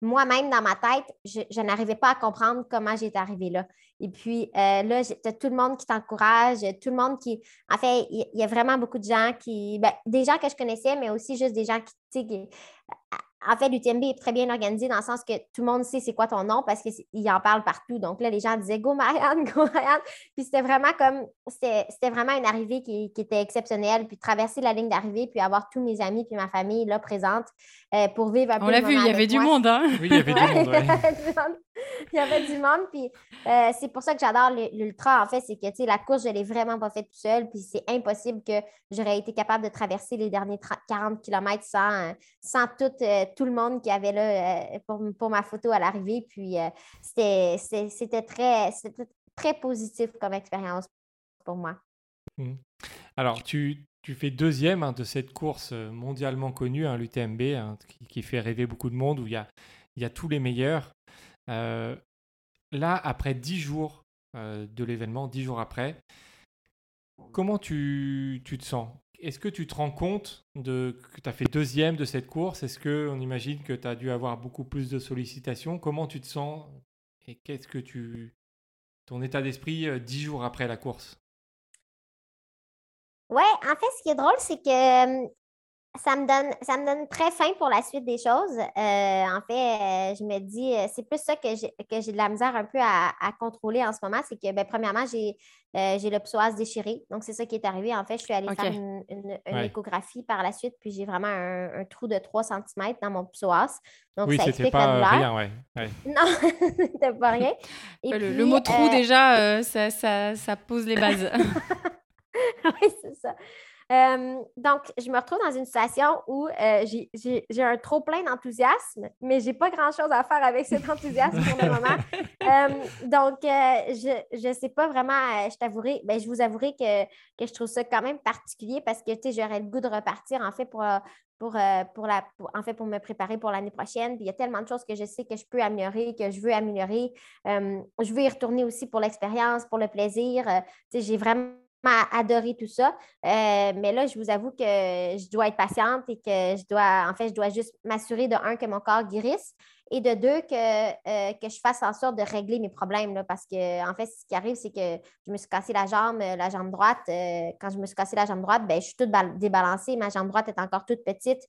moi-même, dans ma tête, je, n'arrivais pas à comprendre comment j'étais arrivée là. Et puis, euh, là, as tout le monde qui t'encourage, tout le monde qui. En fait, il y, a vraiment beaucoup de gens qui. Ben, des gens que je connaissais, mais aussi juste des gens qui en fait, l'UTMB est très bien organisé dans le sens que tout le monde sait c'est quoi ton nom parce qu'il en parle partout. Donc là, les gens disaient Go Marianne, Go Marianne. Puis c'était vraiment comme, c'était vraiment une arrivée qui, était exceptionnelle. Puis traverser la ligne d'arrivée, puis avoir tous mes amis puis ma famille là présente euh, pour vivre un peu. On l'a vu, il y avait du monde, hein? Oui, il y avait du monde. il y avait du monde. Puis euh, c'est pour ça que j'adore l'ultra, en fait, c'est que la course, je ne l'ai vraiment pas faite tout seul. Puis c'est impossible que j'aurais été capable de traverser les derniers 40 km sans, sans tout, euh, tout le monde qui avait là pour, pour ma photo à l'arrivée. Puis c'était très, très positif comme expérience pour moi. Mmh. Alors, tu, tu fais deuxième hein, de cette course mondialement connue, hein, l'UTMB, hein, qui, qui, fait rêver beaucoup de monde, où il y a y a tous les meilleurs. Euh, là, après 10 jours euh, de l'événement, 10 jours après, comment tu, tu te sens? Est-ce que tu te rends compte de, que tu as fait deuxième de cette course? Est-ce qu'on imagine que tu as dû avoir beaucoup plus de sollicitations? Comment tu te sens? Et qu'est-ce que tu. Ton état d'esprit euh, 10 jours après la course? Ouais, en fait, ce qui est drôle, c'est que ça me donne, ça me donne très faim pour la suite des choses. Euh, en fait, euh, je me dis, euh, c'est plus ça que j'ai, que j'ai de la misère un peu à, à contrôler en ce moment. C'est que, ben, premièrement, j'ai, euh, j'ai le psoas déchiré. Donc, c'est ça qui est arrivé. En fait, je suis allée faire une, une- une Ouais. échographie par la suite, puis j'ai vraiment un, un trou de 3 cm dans mon psoas. Donc, Oui, ça c'était explique la pas euh, douleur. rien, ouais. ouais. Non, c'était pas rien. Et le, mot trou, euh, déjà, euh, ça, ça, ça pose les bases. oui, c'est ça. Euh, donc, je me retrouve dans une situation où euh, j'ai- un trop plein d'enthousiasme, mais j'ai pas grand-chose à faire avec cet enthousiasme pour le moment. Euh, donc, je ne sais pas vraiment, je t'avouerai, ben, je vous avouerai que, que je trouve ça quand même particulier parce que, tu sais, j'aurais le goût de repartir, en fait, pour, pour, pour la, pour- en fait, pour me préparer pour l'année prochaine. Puis il y a tellement de choses que je sais que je peux améliorer, que je veux améliorer. Je veux y retourner aussi pour l'expérience, pour le plaisir. Tu sais, j'ai vraiment adoré tout ça. Euh, mais là, je vous avoue que je dois être patiente et que je dois, en fait, je dois juste m'assurer de un, que mon corps guérisse et de deux, que, euh, que je fasse en sorte de régler mes problèmes. là, parce que, en fait, ce qui arrive, c'est que je me suis cassé la jambe, euh, la jambe droite. Euh, quand je me suis cassé la jambe droite, ben, je suis toute bal- débalancée. Ma jambe droite est encore toute petite.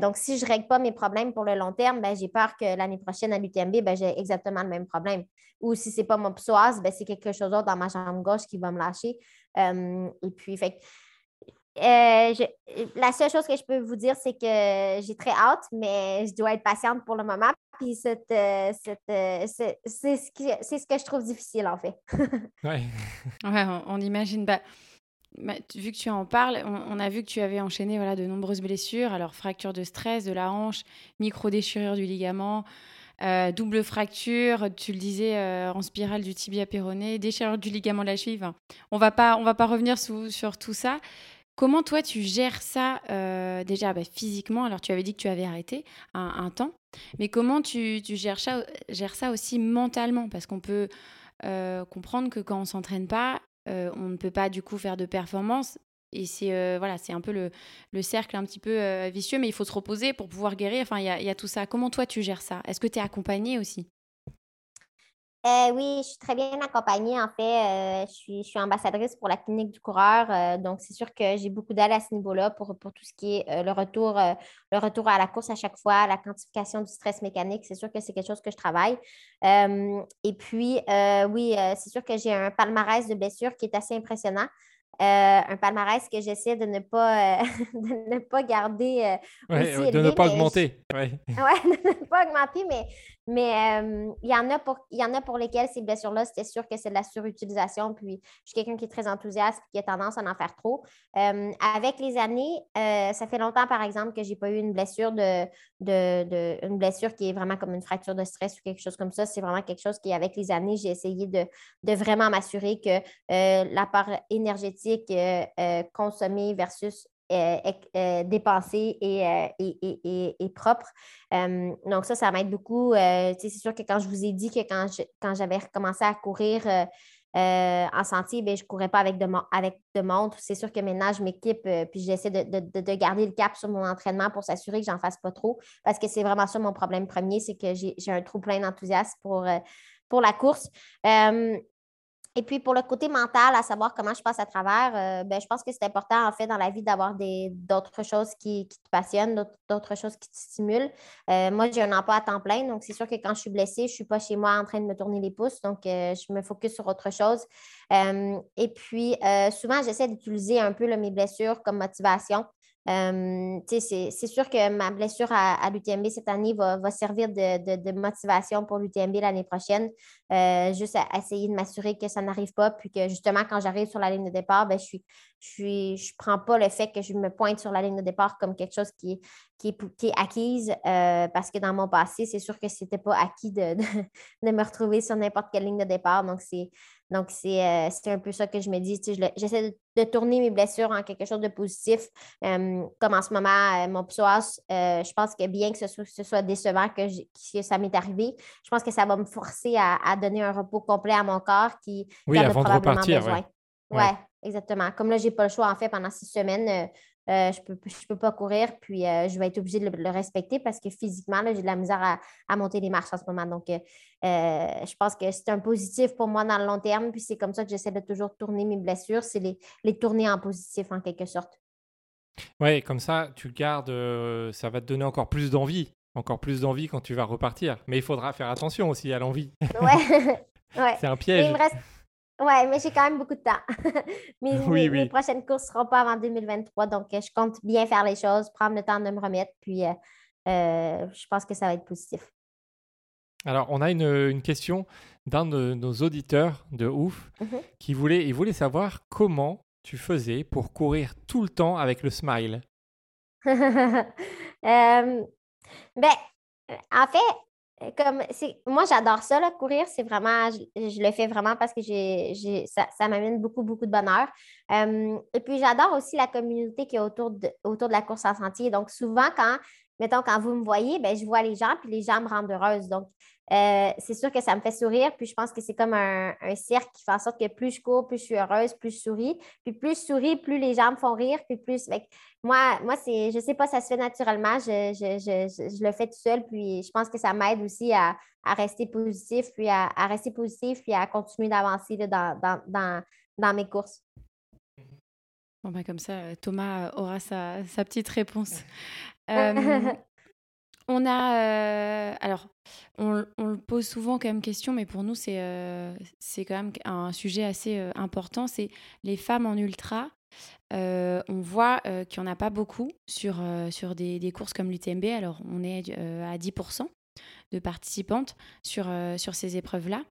Donc, si je ne règle pas mes problèmes pour le long terme, ben, j'ai peur que l'année prochaine à l'UTMB, ben, j'ai exactement le même problème. Ou si ce n'est pas mon psoas, ben, c'est quelque chose d'autre dans ma jambe gauche qui va me lâcher. Et puis, fait euh, je- la seule chose que je peux vous dire, c'est que j'ai très hâte, mais je dois être patiente pour le moment. Puis cette, euh, cette, euh, c'est c'est ce, ce que je trouve difficile, en fait. Ouais. Ouais, on, on imagine. Bah, bah, tu- vu que tu en parles, on, on a vu que tu avais enchaîné voilà, de nombreuses blessures. Alors, fracture de stress, de la hanche, micro-déchirure du ligament, euh, double fracture, tu le disais, euh, en spirale du tibia péroné, déchirure du ligament de la cheville. Enfin, on va pas, on va pas revenir sous- sur tout ça. Comment toi, tu gères ça euh, déjà bah, physiquement? Alors, tu avais dit que tu avais arrêté un, temps, mais comment tu, tu gères, ça, gères ça aussi mentalement? Parce qu'on peut euh, comprendre que quand on s'entraîne pas, euh, on ne peut pas du coup faire de performance. Et c'est voilà, c'est un peu le, le cercle un petit peu vicieux, mais il faut se reposer pour pouvoir guérir. Enfin, il y y a tout ça. Comment toi tu gères ça? Est-ce que tu es accompagné aussi? Euh, oui, je suis très bien accompagnée. En fait, euh, je, suis, je suis ambassadrice pour la clinique du coureur. euh, donc, c'est sûr que j'ai beaucoup d'aide à ce niveau-là pour, pour tout ce qui est le, retour, le retour à la course à chaque fois, la quantification du stress mécanique. C'est sûr que c'est quelque chose que je travaille. Et puis, oui, c'est sûr que j'ai un palmarès de blessures qui est assez impressionnant. Euh, un palmarès que j'essaie de ne pas, euh, de ne pas garder euh, Ouais, aussi de ne pas mais je- augmenter. Ouais. Ouais, de ne pas augmenter, mais, mais euh, il y en a pour, il y en a pour lesquelles ces blessures-là, c'était sûr que c'est de la surutilisation. Puis je suis quelqu'un qui est très enthousiaste et qui a tendance à en faire trop. Euh, avec les années, euh, ça fait longtemps, par exemple, que je n'ai pas eu une blessure de, de, de- une blessure qui est vraiment comme une fracture de stress ou quelque chose comme ça. C'est vraiment quelque chose qui, avec les années, j'ai essayé de, de vraiment m'assurer que la part énergétique consommée versus euh, euh, dépensée et, euh, et, et- et- et propre. Euh, donc, ça, ça m'aide beaucoup. C'est sûr que quand je vous ai dit que quand quand j'avais recommencé à courir en sentier, ben, je ne courais pas avec de, avec de montre. C'est sûr que maintenant, je m'équipe puis j'essaie de, de- de- de garder le cap sur mon entraînement pour s'assurer que j'en fasse pas trop parce que c'est vraiment ça mon problème premier, c'est que j'ai un trop plein d'enthousiasme pour, pour la course. Et puis pour le côté mental, à savoir comment je passe à travers, euh, ben, je pense que c'est important en fait dans la vie d'avoir d'autres choses qui, qui te passionnent, d'autres- choses qui te stimulent. Euh, moi, j'ai un emploi à temps plein, donc c'est sûr que quand je suis blessée, je ne suis pas chez moi en train de me tourner les pouces, donc euh, je me focus sur autre chose. Et puis souvent, j'essaie d'utiliser un peu mes blessures comme motivation. C'est sûr que ma blessure à, l'UTMB cette année va, servir de, motivation pour l'UTMB l'année prochaine. Euh, juste à, essayer de m'assurer que ça n'arrive pas, puis que justement, quand j'arrive sur la ligne de départ, ben, je suis, je suis, je prends pas le fait que je me pointe sur la ligne de départ comme quelque chose qui est, acquise, euh, parce que dans mon passé, c'est sûr que c'était pas acquis de, de, de me retrouver sur n'importe quelle ligne de départ. Donc, c'est Donc, c'est un peu ça que je me dis. J'essaie de, tourner mes blessures en quelque chose de positif. comme en ce moment, mon psoas, je pense que bien que ce soit, décevant que, ça m'est arrivé, je pense que ça va me forcer à, donner un repos complet à mon corps qui, oui, avant de repartir, besoin. Oui, ouais, exactement. Comme là, je n'ai pas le choix, en fait, pendant six semaines, euh, je ne peux, je peux pas courir, puis euh, je vais être obligée de le, respecter parce que physiquement, j'ai de la misère à, monter les marches en ce moment. Donc, euh, je pense que c'est un positif pour moi dans le long terme, puis c'est comme ça que j'essaie de toujours tourner mes blessures, c'est les, les tourner en positif en quelque sorte. Oui, comme ça, tu gardes, ça va te donner encore plus d'envie, encore plus d'envie quand tu vas repartir. Mais il faudra faire attention aussi à l'envie. Ouais. ouais. c'est un piège. Oui, mais j'ai quand même beaucoup de temps. mes, prochaines courses ne seront pas avant 2023, donc euh, je compte bien faire les choses, prendre le temps de me remettre, puis euh, euh, je pense que ça va être positif. Alors, on a une, question d'un de nos auditeurs de ouf mm-hmm. qui voulait, il voulait savoir comment tu faisais pour courir tout le temps avec le smile. ben, en fait, comme c'est moi j'adore ça là, courir c'est vraiment je, le fais vraiment parce que ça, ça m'amène beaucoup beaucoup de bonheur et puis j'adore aussi la communauté qui est autour de, autour de la course en sentier donc souvent quand mettons quand vous me voyez ben, je vois les gens puis les gens me rendent heureuse donc euh, c'est sûr que ça me fait sourire. Puis je pense que c'est comme un, cercle qui fait en sorte que plus je cours, plus je suis heureuse, plus je souris. Puis plus je souris, plus les gens me font rire. Puis plus. Moi, moi c'est, je sais pas, ça se fait naturellement. Je, le fais tout seul. Puis je pense que ça m'aide aussi à, rester positif, puis à, rester positif, puis à continuer d'avancer dans, mes courses. Bon, ben comme ça, Thomas aura sa, petite réponse. Euh, on a. Euh, alors, on, le pose souvent comme question, mais pour nous, c'est euh, quand même un sujet assez important. C'est les femmes en ultra. On voit qu'il n'y en a pas beaucoup sur, sur des, courses comme l'UTMB. Alors, on est à 10% de participantes sur, sur ces épreuves-là,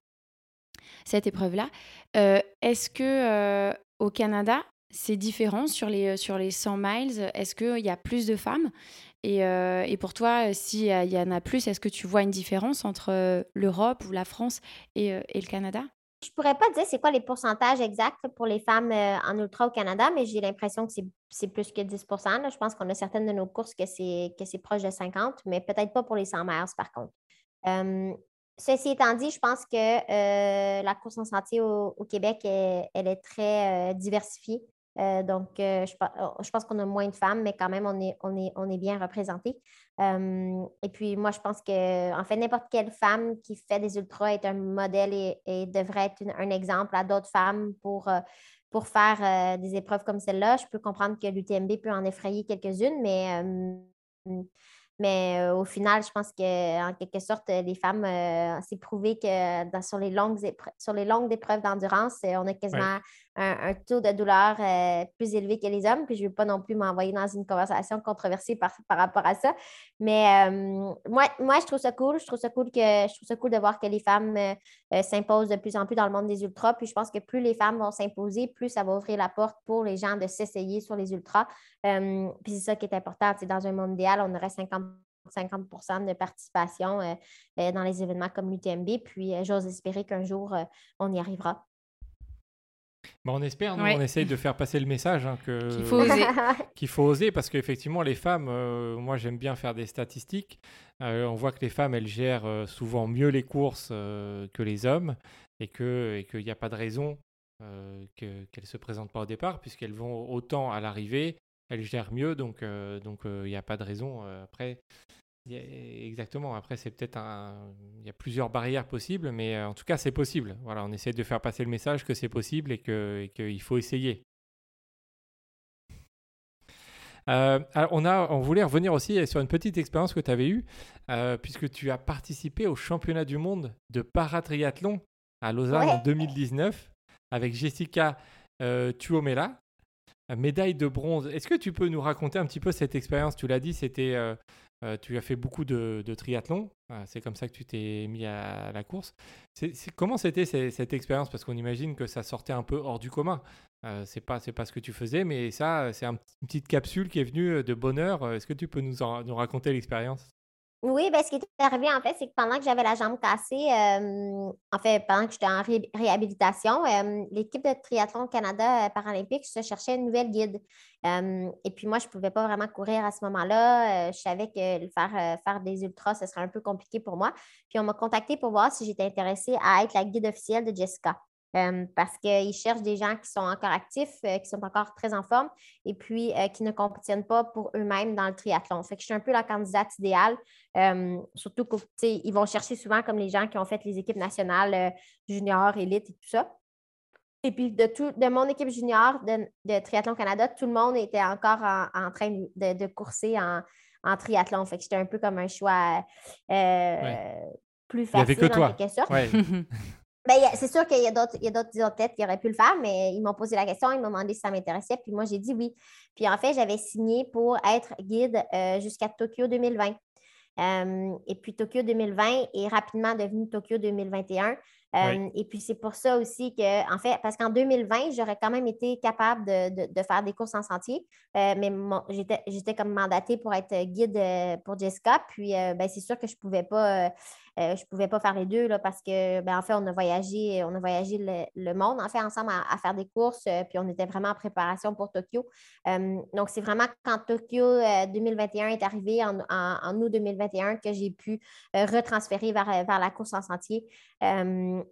cette épreuve-là. Est-ce que au Canada, c'est différent sur les, sur les 100 miles? Est-ce qu'il y a plus de femmes? Euh, et, pour toi, s'il y en a plus, est-ce que tu vois une différence entre euh, l'Europe ou la France et, euh, et le Canada? Je pourrais pas dire c'est quoi les pourcentages exacts pour les femmes en ultra au Canada, mais j'ai l'impression que c'est plus que 10% Je pense qu'on a certaines de nos courses que c'est proche de 50 mais peut-être pas pour les 100 miles par contre. ceci étant dit, je pense que la course en sentier au, Québec, elle est très diversifiée. Euh, donc, euh, oh, je, pense qu'on a moins de femmes, mais quand même, on est, on est, on est bien représentés. Euh, et puis, moi, je pense que, en fait, n'importe quelle femme qui fait des ultras est un modèle et, devrait être un exemple à d'autres femmes pour, pour faire des épreuves comme celle-là. Je peux comprendre que l'UTMB peut en effrayer quelques-unes, mais mais au final, je pense qu'en quelque sorte, les femmes, c'est prouvé que sur, les longues sur les longues épreuves d'endurance, on a quasiment un, taux de douleur euh, plus élevé que les hommes. Puis je ne veux pas non plus m'envoyer dans une conversation controversée par, rapport à ça. Mais euh, moi, moi, je trouve ça cool. Je trouve ça cool que je trouve ça cool de voir que les femmes euh, s'imposent de plus en plus dans le monde des ultras. Puis je pense que plus les femmes vont s'imposer, plus ça va ouvrir la porte pour les gens de s'essayer sur les ultras. puis c'est ça qui est important. dans un monde idéal, on aurait 50 50 de participation dans les événements comme l'UTMB. Puis j'ose espérer qu'un jour, on y arrivera. Bah, on espère, on essaye de faire passer le message hein, qu'il faut oser. qu'il faut oser parce qu'effectivement, les femmes, euh, moi j'aime bien faire des statistiques. Euh, on voit que les femmes, elles gèrent euh, souvent mieux les courses que les hommes et qu'il et n'y a pas de raison qu'elles ne se présentent pas au départ puisqu'elles vont autant à l'arrivée, elles gèrent mieux, donc il donc, n'y a pas de raison. après, Exactement. Après, c'est peut-être un. Il y a plusieurs barrières possibles, mais euh, en tout cas, c'est possible. Voilà, on essaie de faire passer le message que c'est possible et qu'il faut essayer. Euh, alors on, a, on voulait revenir aussi sur une petite expérience que tu avais eue, euh, puisque tu as participé au championnat du monde de paratriathlon à Lausanne en 2019 avec Jessica Tuomela, médaille de bronze. Est-ce que tu peux nous raconter un petit peu cette expérience? Tu l'as dit, c'était euh, tu as fait beaucoup de, triathlon. Ah, c'est comme ça que tu t'es mis à, la course. comment c'était cette expérience? Parce qu'on imagine que ça sortait un peu hors du commun. Euh, c'est pas pas ce que tu faisais, mais ça c'est une petite capsule qui est venue de bonheur. Est-ce que tu peux nous, nous raconter l'expérience? Oui, ben, ce qui est arrivé, en fait, c'est que pendant que j'avais la jambe cassée, euh, en fait, pendant que j'étais en réhabilitation, euh, l'équipe de Triathlon Canada paralympique se cherchait une nouvelle guide. et puis moi, je ne pouvais pas vraiment courir à ce moment-là. je savais que faire, faire des ultras, ce serait un peu compliqué pour moi. Puis on m'a contacté pour voir si j'étais intéressée à être la guide officielle de Jessica. Euh, parce qu'ils cherchent des gens qui sont encore actifs, euh, qui sont encore très en forme et puis euh, qui ne compétiennent pas pour eux-mêmes dans le triathlon. Fait que je suis un peu la candidate idéale, surtout qu'ils vont chercher souvent comme les gens qui ont fait les équipes nationales junior, élite et tout ça. Et puis de, tout, de mon équipe junior de, Triathlon Canada, tout le monde était encore en, train de, courser en, triathlon. Fait que j'étais un peu comme un choix plus facile que toi. en quelque sorte. Ben, c'est sûr qu'il y a d'autres têtes qui auraient pu le faire, mais ils m'ont posé la question, ils m'ont demandé si ça m'intéressait, puis moi, j'ai dit oui. Puis en fait, j'avais signé pour être guide euh, jusqu'à Tokyo 2020. Euh, et puis Tokyo 2020 est rapidement devenu Tokyo 2021. Euh, et puis c'est pour ça aussi que, en fait, parce qu'en 2020, j'aurais quand même été capable de, faire des courses en sentier, mais j'étais comme mandatée pour être guide pour Jessica. Puis ben, c'est sûr que je ne pouvais pas euh, pouvais pas faire les deux là, parce que, ben, en fait, on a voyagé, on a voyagé le, monde, en fait, ensemble à, faire des courses, euh, puis on était vraiment en préparation pour Tokyo. Euh, donc, c'est vraiment quand Tokyo 2021 est arrivé, en, août 2021, que j'ai pu retransférer vers, vers la course en sentier.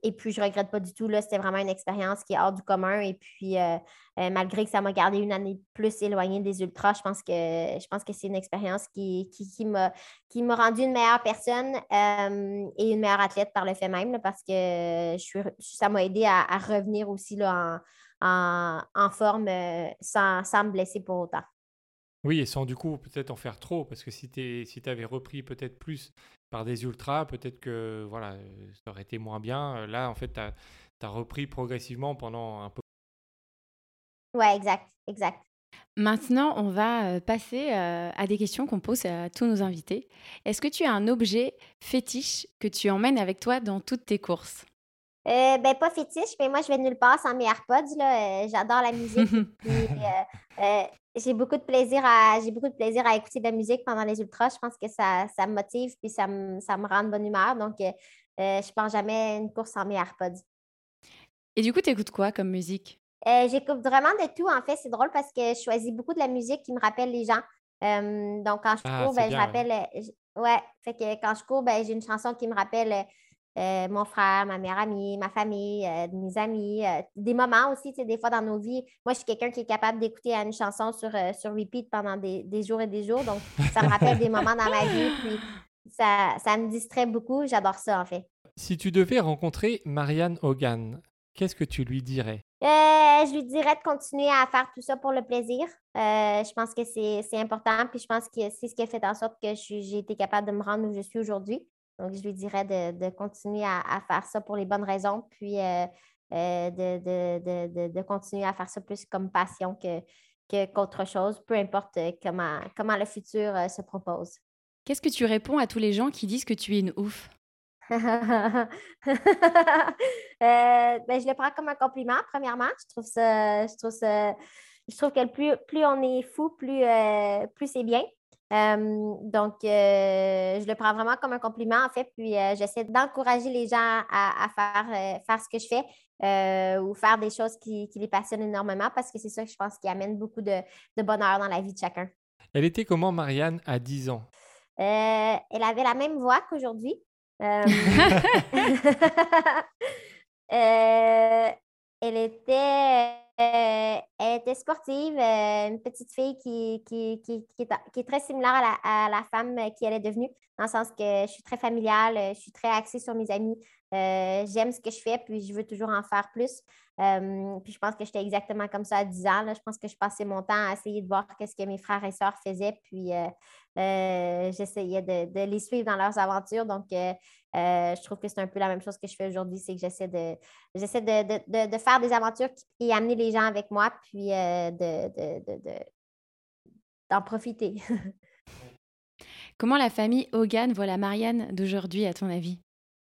Et puis, je ne regrette pas du tout. C'était vraiment une expérience qui est hors du commun. Et puis, euh, malgré que ça m'a gardé une année plus éloignée des ultras, je pense que, je pense que c'est une expérience qui, qui, m'a, rendu une meilleure personne euh, et une meilleure athlète par le fait même, parce que ça m'a aidé à, revenir aussi là, en, forme euh, sans, me blesser pour autant. Oui, et sans du coup peut-être en faire trop, parce que si tu si avais repris peut-être plus par des ultras, peut-être que voilà, ça aurait été moins bien. Là, en fait, tu as, as, repris progressivement pendant un peu oui, exact, exact. Maintenant, on va passer à des questions qu'on pose à tous nos invités. Est-ce que tu as un objet fétiche que tu emmènes avec toi dans toutes tes courses? Euh, ben, pas fétiche, mais moi, je vais nulle part sans mes AirPods. Là. J'adore la musique. j'ai beaucoup de plaisir à j'ai beaucoup de plaisir à écouter de la musique pendant les ultras. Je pense que ça, ça me motive puis ça me, ça me rend de bonne humeur. Donc, je ne pars jamais une course sans mes AirPods. Et du coup, tu écoutes quoi comme musique? Euh, j'écoute vraiment de tout. En fait, c'est drôle parce que je choisis beaucoup de la musique qui me rappelle les gens. Euh, donc, quand je ah, cours, ben, je rappelle. Euh, ouais, fait que quand je cours, ben, j'ai une chanson qui me rappelle mon frère, ma meilleure amie, ma famille, mes amis, des moments aussi, des fois dans nos vies. Moi, je suis quelqu'un qui est capable d'écouter une chanson sur, sur repeat pendant des, des, jours et des jours. Donc, ça me rappelle des moments dans ma vie. Puis, ça, ça me distrait beaucoup. J'adore ça, en fait. Si tu devais rencontrer Marianne Hogan, qu'est-ce que tu lui dirais? Euh, je lui dirais de continuer à faire tout ça pour le plaisir. Euh, je pense que c'est important, puis je pense que c'est ce qui a fait en sorte que j'ai été capable de me rendre où je suis aujourd'hui. Donc, je lui dirais de, continuer à, faire ça pour les bonnes raisons, puis euh, de, continuer à faire ça plus comme passion que, qu'autre chose, peu importe comment, comment le futur se propose. Qu'est-ce que tu réponds à tous les gens qui disent que tu es une ouf? Euh, ben, je le prends comme un compliment, premièrement. Je trouve ça, je trouve ça, je trouve que plus, plus on est fou, plus, euh, plus c'est bien. Euh, donc, je le prends vraiment comme un compliment, en fait. Puis, j'essaie d'encourager les gens à, faire, faire ce que je fais ou faire des choses qui, les passionnent énormément parce que c'est ça que je pense qui amène beaucoup de, de bonheur dans la vie de chacun. Elle était comment, Marianne, à 10 ans? elle avait la même voix qu'aujourd'hui. Euh, euh, elle, était, euh, était sportive, une petite fille qui, qui, qui, qui, est, très similaire à la, femme qui elle est devenue, dans le sens que je suis très familiale, je suis très axée sur mes amis, j'aime ce que je fais, puis je veux toujours en faire plus. puis je pense que j'étais exactement comme ça à 10 ans. Je pense que je passais mon temps à essayer de voir ce que mes frères et sœurs faisaient, puis euh, j'essayais de, les suivre dans leurs aventures. Donc, euh, euh, je trouve que c'est un peu la même chose que je fais aujourd'hui, c'est que j'essaie de, j'essaie de, faire des aventures et amener les gens avec moi, puis d'en profiter. Comment la famille Hogan voit la Marianne d'aujourd'hui, à ton avis?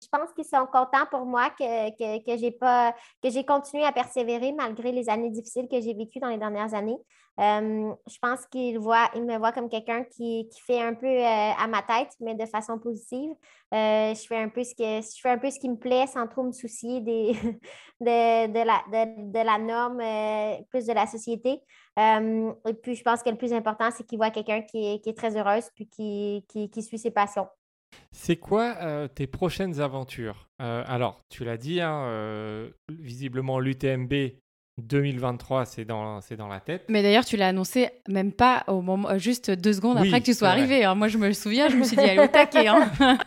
Je pense qu'ils sont contents pour moi que, que, j'ai pas que j'ai continué à persévérer malgré les années difficiles que j'ai vécues dans les dernières années. Euh, je pense qu'ils voient, ils me voient comme quelqu'un qui, qui, fait un peu euh, à ma tête, mais de façon positive. Euh, je, fais un peu ce que, je fais un peu ce qui me plaît sans trop me soucier des, de, de, la, de, la, norme plus de la société. et puis, je pense que le plus important, c'est qu'ils voient quelqu'un qui est, qui est, très heureuse puis qui, qui suit ses passions. C'est quoi euh, tes prochaines aventures? Euh, Alors, tu l'as dit, hein, euh, visiblement l'UTMB 2023, c'est dans, c'est dans la tête. Mais d'ailleurs, tu l'as annoncé même pas au moment, juste deux secondes après que tu sois arrivé. Hein. Moi, je me souviens, je me suis dit, allez au taquet. Hein.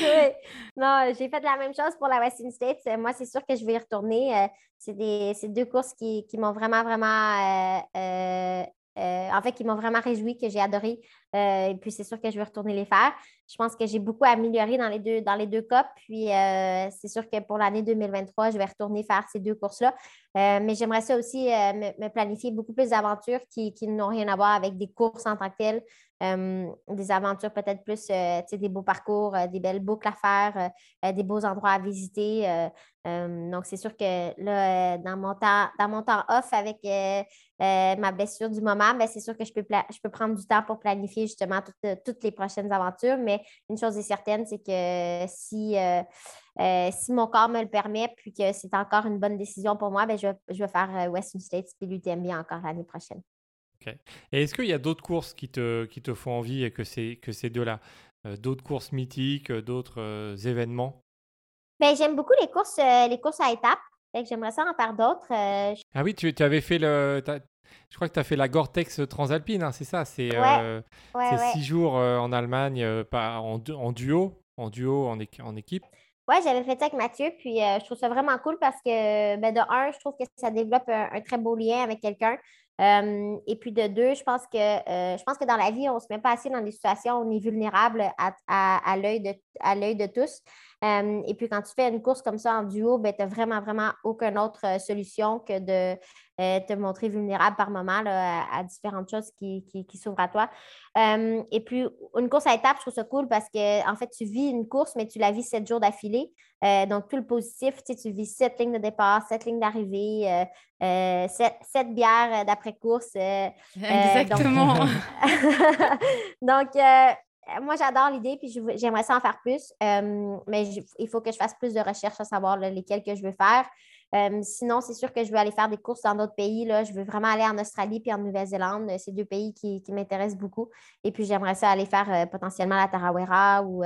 oui. Non, j'ai fait la même chose pour la Western States. Moi, c'est sûr que je vais y retourner. C'est, des, c'est deux courses qui, qui m'ont vraiment, vraiment euh, en fait, qui m'ont vraiment réjoui, que j'ai adoré. Euh, et puis, c'est sûr que je vais retourner les faire. Je pense que j'ai beaucoup amélioré dans les deux, dans les deux cas. Puis, euh, c'est sûr que pour l'année 2023, je vais retourner faire ces deux courses-là. mais j'aimerais ça aussi me, planifier beaucoup plus d'aventures qui, qui n'ont rien à voir avec des courses en tant que telles. Des aventures peut-être plus, des beaux parcours, des belles boucles à faire, des beaux endroits à visiter. donc, c'est sûr que là, dans mon temps, dans mon temps off avec ma blessure du moment, ben, c'est sûr que je peux, prendre du temps pour planifier justement toutes, les prochaines aventures. Mais une chose est certaine, c'est que si, mon corps me le permet, puis que c'est encore une bonne décision pour moi, ben, je, je vais faire Western States puis l'UTMB encore l'année prochaine. Et est-ce qu'il y a d'autres courses qui te, qui te font envie et que c'est que ces deux-là euh, D'autres courses mythiques, euh, d'autres euh, événements? Ben, J'aime beaucoup les courses, les courses à étapes. J'aimerais ça en faire d'autres. Ah oui, tu, tu, avais fait le. Je crois que tu as fait la Gore-Tex Transalpine, hein, c'est ça? C'est six jours en Allemagne en, en, duo, en duo, en, en équipe. Oui, j'avais fait ça avec Mathieu, puis je trouve ça vraiment cool parce que, ben, de un, je trouve que ça développe un très beau lien avec quelqu'un. Euh, et puis de deux, je pense que euh, je pense que dans la vie, on ne se met pas assez dans des situations où on est vulnérable à, à, l'œil de, tous. Euh, et puis quand tu fais une course comme ça en duo, ben, tu n'as vraiment, vraiment aucune autre solution que de euh, te montrer vulnérable par moment à, différentes choses qui, qui, s'ouvrent à toi. Euh, et puis, une course à étapes, je trouve ça cool parce que, en fait, tu vis une course, mais tu la vis sept jours d'affilée. Euh, donc, tout le positif, tu, sais, tu vis sept lignes de départ, sept lignes d'arrivée, sept, bières d'après-course. Exactement. donc, moi, j'adore l'idée, puis j'aimerais ça en faire plus, mais il faut que je fasse plus de recherches à savoir lesquelles que je veux faire. Euh, sinon, c'est sûr que je veux aller faire des courses dans d'autres pays. Là. Je veux vraiment aller en Australie puis en Nouvelle-Zélande. C'est deux pays qui, m'intéressent beaucoup. Et puis, j'aimerais ça aller faire euh, potentiellement la Tarawera ou,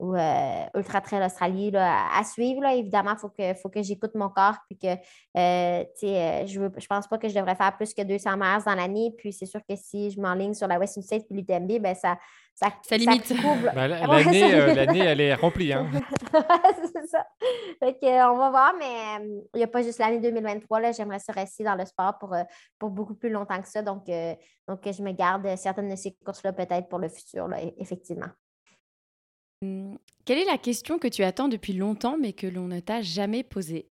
euh, ou Ultra Trail Australie à, suivre. Là. Évidemment, il faut que, faut que j'écoute mon corps. Puis que, je ne je pense pas que je devrais faire plus que 200 miles dans l'année. Puis, c'est sûr que si je m'enligne sur la Western States puis l'UTMB, ben ça, ça, limite. Bah, l'année, l'année, elle est remplie. Hein. c'est ça. on va voir, mais il n'y a pas juste l'année 2023. Là, j'aimerais se rester dans le sport pour, pour beaucoup plus longtemps que ça. Donc, donc je me garde certaines de ces courses-là peut-être pour le futur, là, e, effectivement. Mmh. Quelle est la question que tu attends depuis longtemps mais que l'on ne t'a jamais posée?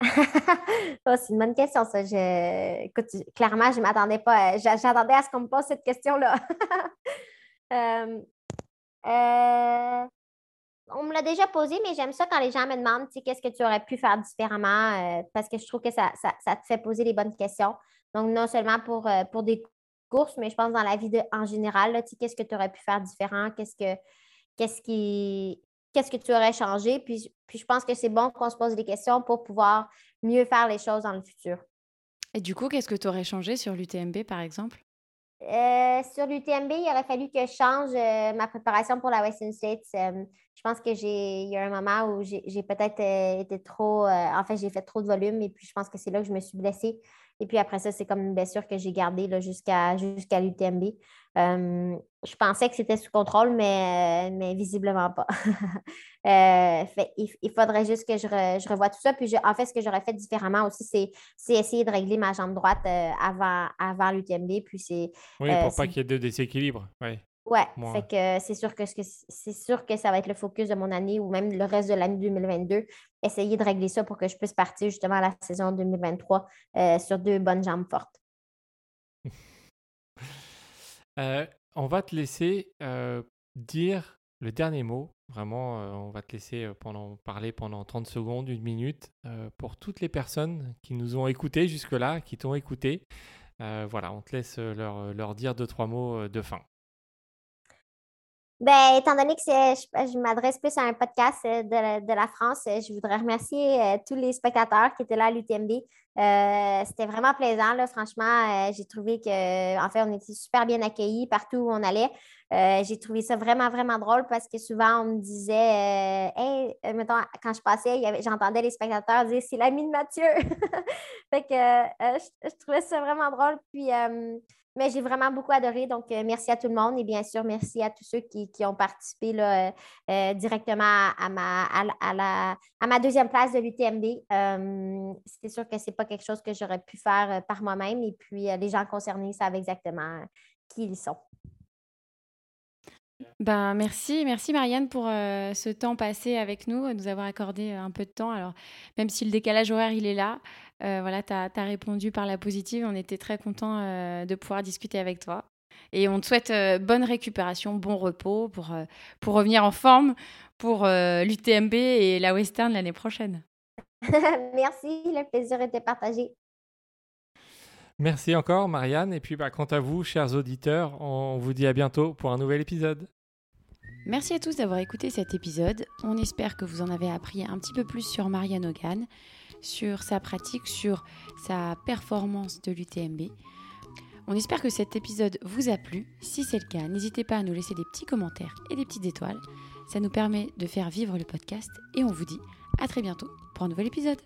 Oh, c'est une bonne question, ça. Écoute, clairement, je ne m'attendais pas. J'attendais à ce qu'on me pose cette question-là. Euh, euh, on me l'a déjà posé, mais j'aime ça quand les gens me demandent qu'est-ce que tu aurais pu faire différemment euh, parce que je trouve que ça, te fait poser les bonnes questions. Donc, non seulement pour, pour des mais je pense dans la vie en général, qu'est-ce que tu aurais pu faire différent? Qu'est-ce que qu'est-ce qui qu'est-ce que tu aurais changé? Puis, puis je pense que c'est bon qu'on se pose des questions pour pouvoir mieux faire les choses dans le futur. Et du coup, qu'est-ce que tu aurais changé sur l'UTMB, par exemple? Euh, sur l'UTMB, il aurait fallu que je change euh, ma préparation pour la Western States. Euh, je pense que j'ai il y a un moment où j'ai peut-être été trop. en fait, j'ai fait trop de volume et puis je pense que c'est là que je me suis blessée. Et puis après ça, c'est comme une blessure que j'ai gardée jusqu'à l'UTMB. je pensais que c'était sous contrôle, mais, mais visiblement pas. Euh, il, faudrait juste que je, je revoie tout ça. Puis en fait, ce que j'aurais fait différemment aussi, c'est essayer de régler ma jambe droite euh, avant, avant l'UTMB. Puis c'est. Oui, pour euh, pas qu'il y ait de déséquilibre. Oui. Ouais, fait que c'est sûr que c'est sûr que ça va être le focus de mon année ou même le reste de l'année 2022. Essayer de régler ça pour que je puisse partir justement à la saison 2023 euh, sur deux bonnes jambes fortes. Euh, on va te laisser euh, dire le dernier mot. Vraiment, on va te laisser pendant, parler pendant 30 secondes, une minute, pour toutes les personnes qui nous ont écoutés jusque-là, qui t'ont écouté. Voilà, on te laisse leur, leur dire deux, trois mots de fin. Ben, étant donné que je, m'adresse plus à un podcast euh, de, de la France, euh, je voudrais remercier euh, tous les spectateurs qui étaient là à l'UTMB. C'était vraiment plaisant, là, franchement. j'ai trouvé que, en fait, on était super bien accueillis partout où on allait. J'ai trouvé ça vraiment, vraiment drôle parce que souvent, on me disait, hey, mettons, quand je passais, j'entendais les spectateurs dire, c'est l'ami de Mathieu. fait que je, je trouvais ça vraiment drôle. Puis, mais j'ai vraiment beaucoup adoré. Donc, euh, merci à tout le monde et bien sûr, merci à tous ceux qui, qui ont participé euh, euh, directement à, ma, à, la- à ma deuxième place de l'UTMB. Euh, c'est sûr que ce n'est pas quelque chose que j'aurais pu faire par moi-même. Et puis, les gens concernés savent exactement qui ils sont. Ben, merci, merci Marianne pour ce temps passé avec nous, nous avoir accordé un peu de temps. Alors, même si le décalage horaire il est là, voilà, tu as, répondu par la positive. On était très contents euh, de pouvoir discuter avec toi. Et on te souhaite euh, bonne récupération, bon repos pour, euh, pour revenir en forme pour euh, l'UTMB et la Western l'année prochaine. merci, le plaisir était partagé. Merci encore, Marianne. Et puis, bah, quant à vous, chers auditeurs, on vous dit à bientôt pour un nouvel épisode. Merci à tous d'avoir écouté cet épisode. On espère que vous en avez appris un petit peu plus sur Marianne Hogan, sur sa pratique, sur sa performance de l'UTMB. On espère que cet épisode vous a plu. Si c'est le cas, n'hésitez pas à nous laisser des petits commentaires et des petites étoiles. Ça nous permet de faire vivre le podcast et on vous dit à très bientôt pour un nouvel épisode.